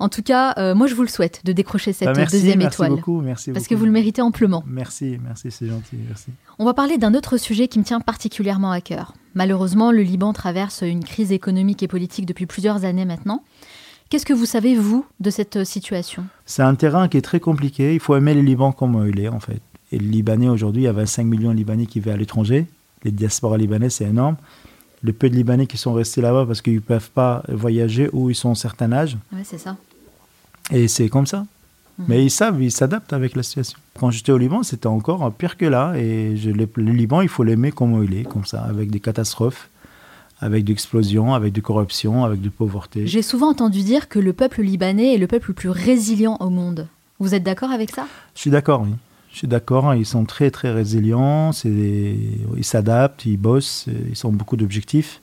En tout cas, euh, moi, je vous le souhaite de décrocher cette bah, deuxième étoile. Merci beaucoup, merci Parce que vous le méritez amplement. Merci, merci, c'est gentil, merci. On va parler d'un autre sujet qui me tient particulièrement à cœur. Malheureusement, le Liban traverse une crise économique et politique depuis plusieurs années maintenant. Qu'est-ce que vous savez, vous, de cette situation? C'est un terrain qui est très compliqué. Il faut aimer le Liban comme il est, en fait. Et le Libanais, aujourd'hui, il y a 25 millions de Libanais qui vivent à l'étranger. Les diasporas libanais, c'est énorme. Le peu de Libanais qui sont restés là-bas parce qu'ils ne peuvent pas voyager ou ils sont à un certain âge. Oui, c'est ça. Et c'est comme ça. Mhm. Mais ils savent, ils s'adaptent avec la situation. Quand j'étais au Liban, c'était encore pire que là. Et je, le, Liban, il faut l'aimer comme il est, comme ça, avec des catastrophes, avec des explosions, avec de corruption, avec de pauvreté. J'ai souvent entendu dire que le peuple libanais est le peuple le plus résilient au monde. Vous êtes d'accord avec ça? Je suis d'accord, oui. Je suis d'accord, ils sont très très résilients, ils s'adaptent, ils bossent, ils ont beaucoup d'objectifs.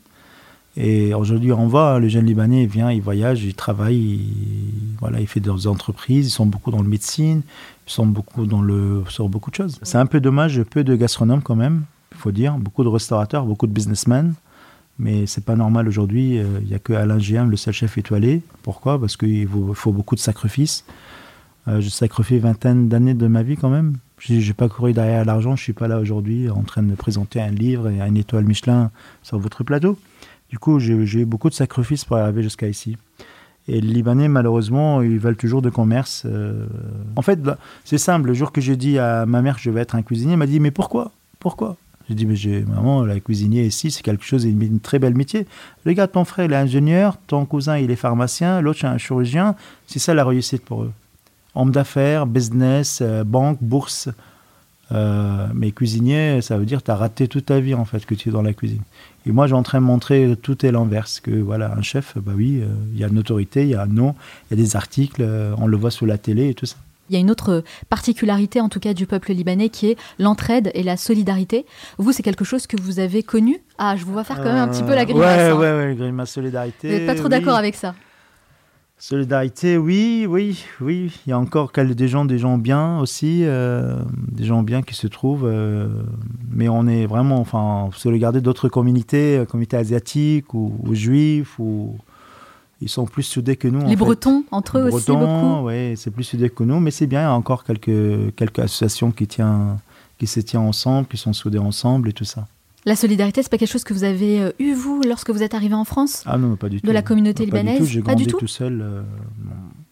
Et aujourd'hui, on voit, hein, le jeune Libanais il vient, il voyage, il travaille, il, voilà, il fait des entreprises, ils sont beaucoup dans le médecine, ils sont beaucoup dans le, sur beaucoup de choses. C'est un peu dommage, peu de gastronomes quand même, il faut dire, beaucoup de restaurateurs, beaucoup de businessmen. Mais c'est pas normal aujourd'hui, euh, il n'y a que Alain Giam, le seul chef étoilé. Pourquoi? Parce qu'il faut, beaucoup de sacrifices. Euh, je sacrifie vingtaine d'années de ma vie quand même. Je n'ai pas couru derrière l'argent, je suis pas là aujourd'hui en train de présenter un livre et une étoile Michelin sur votre plateau. Du coup, j'ai eu beaucoup de sacrifices pour arriver jusqu'à ici. Et les Libanais, malheureusement, ils veulent toujours de commerce. Euh. En fait, bah, c'est simple. Le jour que j'ai dit à ma mère que je vais être un cuisinier, elle m'a dit Mais pourquoi? Pourquoi? J'ai dit Mais j'ai, maman, la cuisinier ici, c'est quelque chose, une très belle métier. Regarde, ton frère, il est ingénieur, ton cousin, il est pharmacien, l'autre, c'est un chirurgien. C'est ça la réussite pour eux. Homme d'affaires, business, euh, banque, bourse. Euh, mais cuisinier, ça veut dire que tu as raté toute ta vie en fait que tu es dans la cuisine. Et moi, j'ai en train de montrer tout est l'inverse. Que voilà, un chef, bah oui, euh, il y a une autorité, il y a un nom, il y a des articles, euh, on le voit sur la télé et tout ça. Il y a une autre particularité, en tout cas, du peuple libanais, qui est l'entraide et la solidarité. Vous, c'est quelque chose que vous avez connu? Ah, je vous vois faire quand même un petit peu la grimace. Ouais, hein. ouais, ouais, grimace solidarité. Vous n'êtes pas trop d'accord avec ça? Solidarité, oui, oui, oui. Il y a encore des gens, des gens bien aussi, euh, des gens bien qui se trouvent. Euh, mais on est vraiment, enfin, se regarder d'autres communautés, euh, communautés asiatiques ou, juifs, ou ils sont plus soudés que nous. Les Bretons, entre eux aussi beaucoup. Oui, c'est plus soudé que nous, mais c'est bien. Il y a encore quelques quelques associations qui tient, qui se tiennent ensemble, qui sont soudées ensemble et tout ça. La solidarité, c'est pas quelque chose que vous avez euh, eu, vous, lorsque vous êtes arrivé en France? Ah non, pas du tout. De la communauté libanaise? J'ai grandi du tout, tout seul. Euh,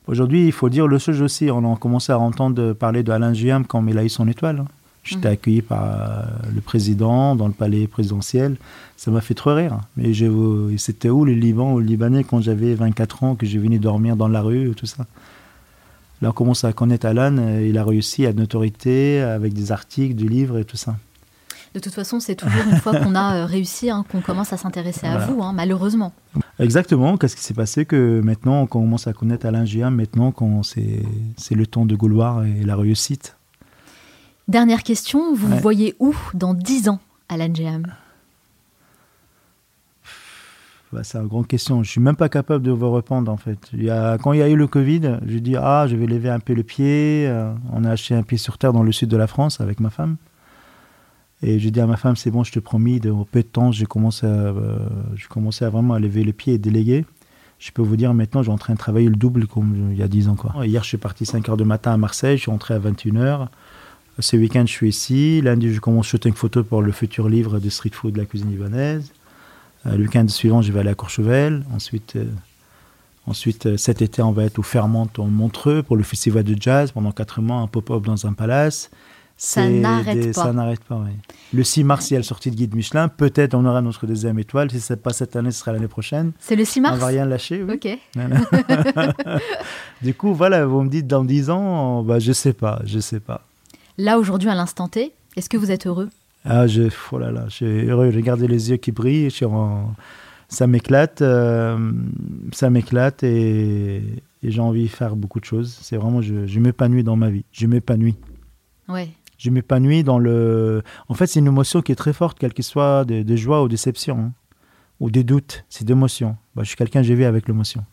Aujourd'hui, il faut dire le chose aussi. On a commencé à entendre parler de Alain Giam quand il a eu son étoile. J'étais mhm. accueilli par euh, le président dans le palais présidentiel. Ça m'a fait trop rire. Mais c'était où les Liban ou le Libanais quand j'avais 24 ans, que j'ai venu dormir dans la rue, tout ça? Là, on commence à connaître Alan. Il a réussi à une autorité avec des articles, du livre et tout ça. De toute façon, c'est toujours une fois qu'on a euh, réussi hein, qu'on commence à s'intéresser à vous, hein, malheureusement. Exactement. Qu'est-ce qui s'est passé que maintenant, on commence à connaître Alain maintenant qu'on c'est le temps de Gauloir et la réussite? Dernière question, vous voyez où dans 10 ans, Alain Giam bah, c'est une grande question. Je suis même pas capable de vous répondre en fait. Il y a, quand il y a eu le Covid, je dis ah je vais lever un peu le pied. Euh, on a acheté un pied sur terre dans le sud de la France avec ma femme. Et j'ai dit à ma femme, c'est bon, je te promis, de peu de temps, j'ai commencé, à, euh, commencé à vraiment à lever les pieds et déléguer. Je peux vous dire, maintenant, j'ai en train de travailler le double comme il y a 10 ans. Quoi. Hier, je suis parti 5 h du matin à Marseille, je suis rentré à 21h. Ce week-end, je suis ici. Lundi, je commence shooting photo pour le futur livre de street food de la cuisine libanaise. Euh, le week-end suivant, je vais aller à Courchevel. Ensuite, euh, ensuite cet été, on va être au Ferment en Montreux pour le festival de jazz pendant 4 mois, un pop-up dans un palace. Ça n'arrête pas. Ça n'arrête pas, oui. Le 6 mars, il y a le sortie de guide Michelin. Peut-être on aura notre deuxième étoile. Si ce n'est pas cette année, ce sera l'année prochaine. C'est le 6 mars On va rien lâcher, oui. Ok. du coup, voilà, vous me dites dans 10 ans, bah, je sais pas, je sais pas. Là, aujourd'hui, à l'instant T, est-ce que vous êtes heureux? Ah, je, oh là là, je suis heureux. Regardez les yeux qui brillent. Ça m'éclate, euh, ça m'éclate et, j'ai envie de faire beaucoup de choses. C'est vraiment, je, je m'épanouis dans ma vie. Je m'épanouis. Ouais je m'épanouis dans le. En fait, c'est une émotion qui est très forte, quelle qu'elle soit, de, joie ou déception, hein. ou des doutes. C'est d'émotion. Bah, je suis quelqu'un, j'ai vu avec l'émotion.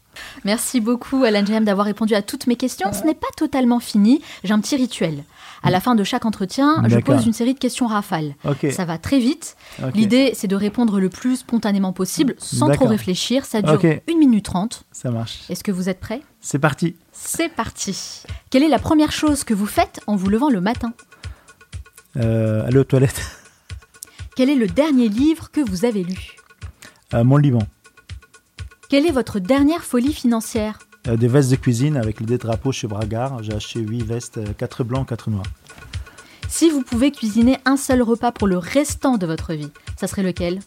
Merci beaucoup, Alan Jem, d'avoir répondu à toutes mes questions. Ce n'est pas totalement fini. J'ai un petit rituel. À la fin de chaque entretien, je pose une série de questions rafales. Ça va très vite. L'idée, c'est de répondre le plus spontanément possible, sans trop réfléchir. Ça dure 1 minute 30. Ça marche. Est-ce que vous êtes prêt C'est parti. C'est parti. Quelle est la première chose que vous faites en vous levant le matin? Euh, Aller aux toilettes. Quel est le dernier livre que vous avez lu? Euh, Mon livre. Quelle est votre dernière folie financière? Euh, Des vestes de cuisine avec le drapeaux chez Bragard. J'ai acheté 8 vestes, 4 blancs, 4 noirs. Si vous pouvez cuisiner un seul repas pour le restant de votre vie, ça serait lequel?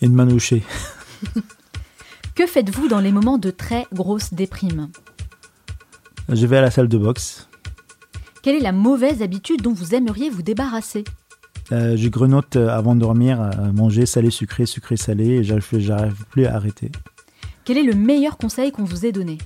Une manouchée. que faites-vous dans les moments de très grosse déprime? Je vais à la salle de boxe. Quelle est la mauvaise habitude dont vous aimeriez vous débarrasser euh, Je grenote euh, avant de dormir, manger salé, sucré, sucré, salé, et j'arrive plus à arrêter. Quel est le meilleur conseil qu'on vous ait donné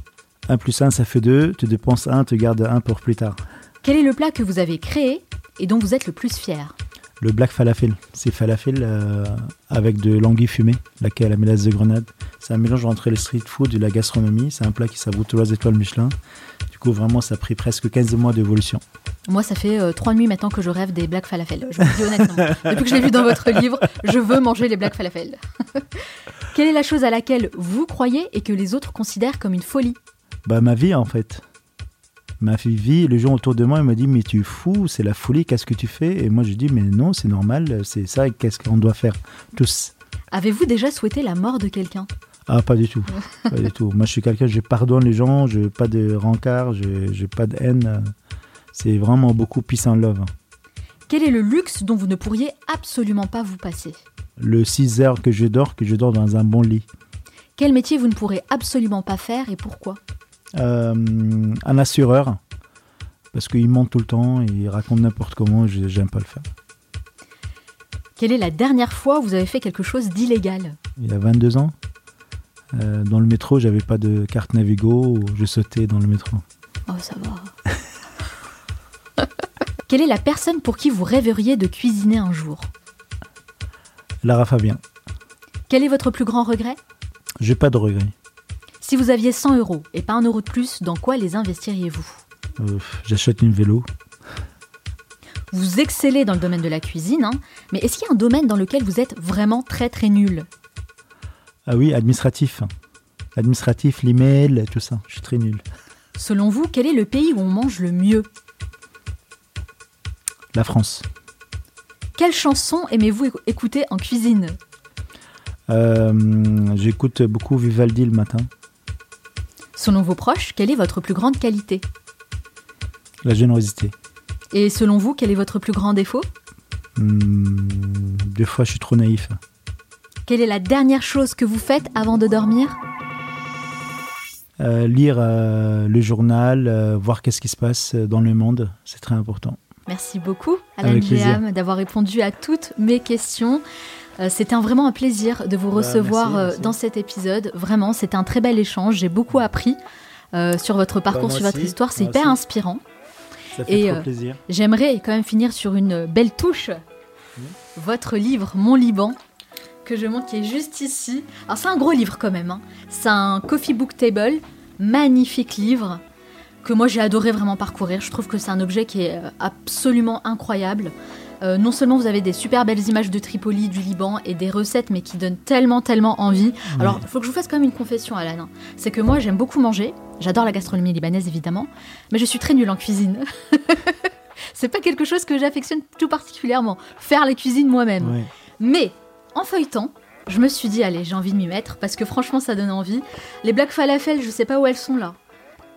1 plus 1, ça fait 2. Tu dépenses 1, tu gardes 1 pour plus tard. Quel est le plat que vous avez créé et dont vous êtes le plus fier Le black falafel. C'est falafel euh, avec de l'anguille fumée, laquelle la mélasse de grenade. C'est un mélange entre le street food et la gastronomie. C'est un plat qui savoure trois étoiles Michelin. Coup, vraiment, ça a pris presque 15 mois d'évolution. Moi, ça fait euh, trois nuits maintenant que je rêve des black falafel. Je vous dis honnêtement. Depuis que je l'ai vu dans votre livre, je veux manger les black falafel. Quelle est la chose à laquelle vous croyez et que les autres considèrent comme une folie? Bah ma vie en fait. Ma vie, les gens autour de moi ils me disent mais tu es fou, c'est la folie, qu'est-ce que tu fais? Et moi je dis mais non, c'est normal, c'est ça, qu'est-ce qu'on doit faire tous. Avez-vous déjà souhaité la mort de quelqu'un? Ah, pas du tout. pas du tout. Moi, je suis quelqu'un, je pardonne les gens, je n'ai pas de rancard, je n'ai pas de haine. C'est vraiment beaucoup peace and love. Quel est le luxe dont vous ne pourriez absolument pas vous passer le 6 heures que je dors, que je dors dans un bon lit. Quel métier vous ne pourrez absolument pas faire et pourquoi euh, Un assureur, parce qu'il monte tout le temps, il raconte n'importe comment, j'aime pas le faire. Quelle est la dernière fois où vous avez fait quelque chose d'illégal Il y a 22 ans. Euh, dans le métro, j'avais pas de carte Navigo, je sautais dans le métro. Oh, ça va. Quelle est la personne pour qui vous rêveriez de cuisiner un jour? Lara Fabien. Quel est votre plus grand regret? J'ai pas de regret. Si vous aviez 100 euros et pas un euro de plus, dans quoi les investiriez-vous? Euh, J'achète une vélo. Vous excellez dans le domaine de la cuisine, hein, mais est-ce qu'il y a un domaine dans lequel vous êtes vraiment très très nul? Ah oui, administratif. Administratif, l'email, tout ça. Je suis très nul. Selon vous, quel est le pays où on mange le mieux? La France. Quelle chanson aimez-vous écouter en cuisine? Euh, J'écoute beaucoup Vivaldi le matin. Selon vos proches, quelle est votre plus grande qualité? La générosité. Et selon vous, quel est votre plus grand défaut? Hmm, Des fois, je suis trop naïf. Quelle est la dernière chose que vous faites avant de dormir? Euh, Lire euh, le journal, voir qu'est-ce qui se passe dans le monde, c'est très important. Merci beaucoup, Alain Guillaume, d'avoir répondu à toutes mes questions. Euh, c'était vraiment un plaisir de vous bah, recevoir euh, dans cet épisode. Vraiment, c'était un très bel échange. J'ai beaucoup appris euh, sur votre bah, parcours, sur votre histoire. C'est hyper inspirant. Ça fait Et plaisir. j'aimerais quand même finir sur une belle touche. Mmh. Votre livre, Mon Liban, que je montre qui est juste ici. Alors c'est un gros livre quand même. Hein. C'est un coffee book table, magnifique livre que moi j'ai adoré vraiment parcourir. Je trouve que c'est un objet qui est euh, absolument incroyable. Euh, non seulement vous avez des super belles images de Tripoli, du Liban et des recettes, mais qui donnent tellement, tellement envie. Alors, il faut que je vous fasse quand même une confession, Alan. C'est que moi, j'aime beaucoup manger. J'adore la gastronomie libanaise, évidemment. Mais je suis très nulle en cuisine. c'est pas quelque chose que j'affectionne tout particulièrement. Faire la cuisine moi-même. Mais, en feuilletant, je me suis dit, allez, j'ai envie de m'y mettre parce que franchement, ça donne envie. Les black falafel, je sais pas où elles sont là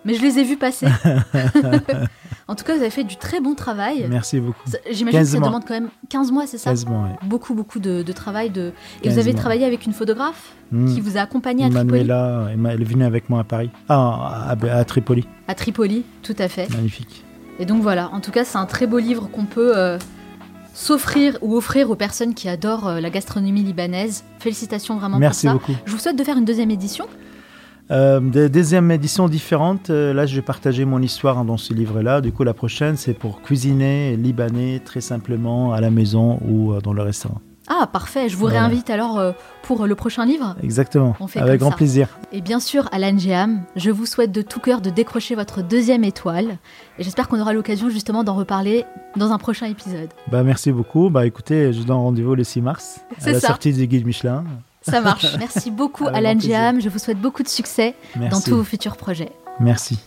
mais je les ai vus passer. en tout cas, vous avez fait du très bon travail. Merci beaucoup. J'imagine que ça demande quand même 15 mois, c'est ça 15 mois, oui. Beaucoup, beaucoup de, travail. De... Et vous avez travaillé avec une photographe hmm. qui vous a accompagné à Tripoli Manuela, elle est venue avec moi à Paris. Ah, à, Tripoli. À Tripoli, tout à fait. Magnifique. Et donc voilà, en tout cas, c'est un très beau livre qu'on peut euh, s'offrir ou offrir aux personnes qui adorent euh, la gastronomie libanaise. Félicitations vraiment Merci pour ça. beaucoup. Je vous souhaite de faire une deuxième édition. Euh, des deuxièmes éditions différentes. Euh, là, je vais partager mon histoire dans ce livre-là. Du coup, la prochaine, c'est pour cuisiner libanais très simplement à la maison ou euh, dans le restaurant. Ah, parfait. Je vous réinvite alors euh, pour le prochain livre. Exactement. Avec grand plaisir. Et bien sûr, Alan Jam, je vous souhaite de tout cœur de décrocher votre deuxième étoile. Et j'espère qu'on aura l'occasion justement d'en reparler dans un prochain épisode. Bah, merci beaucoup. Bah, écoutez, je donne rendez-vous le 6 mars à la sortie du guide Michelin. Ça marche. Merci beaucoup, Alan Jam. Je vous souhaite beaucoup de succès dans tous vos futurs projets. Merci.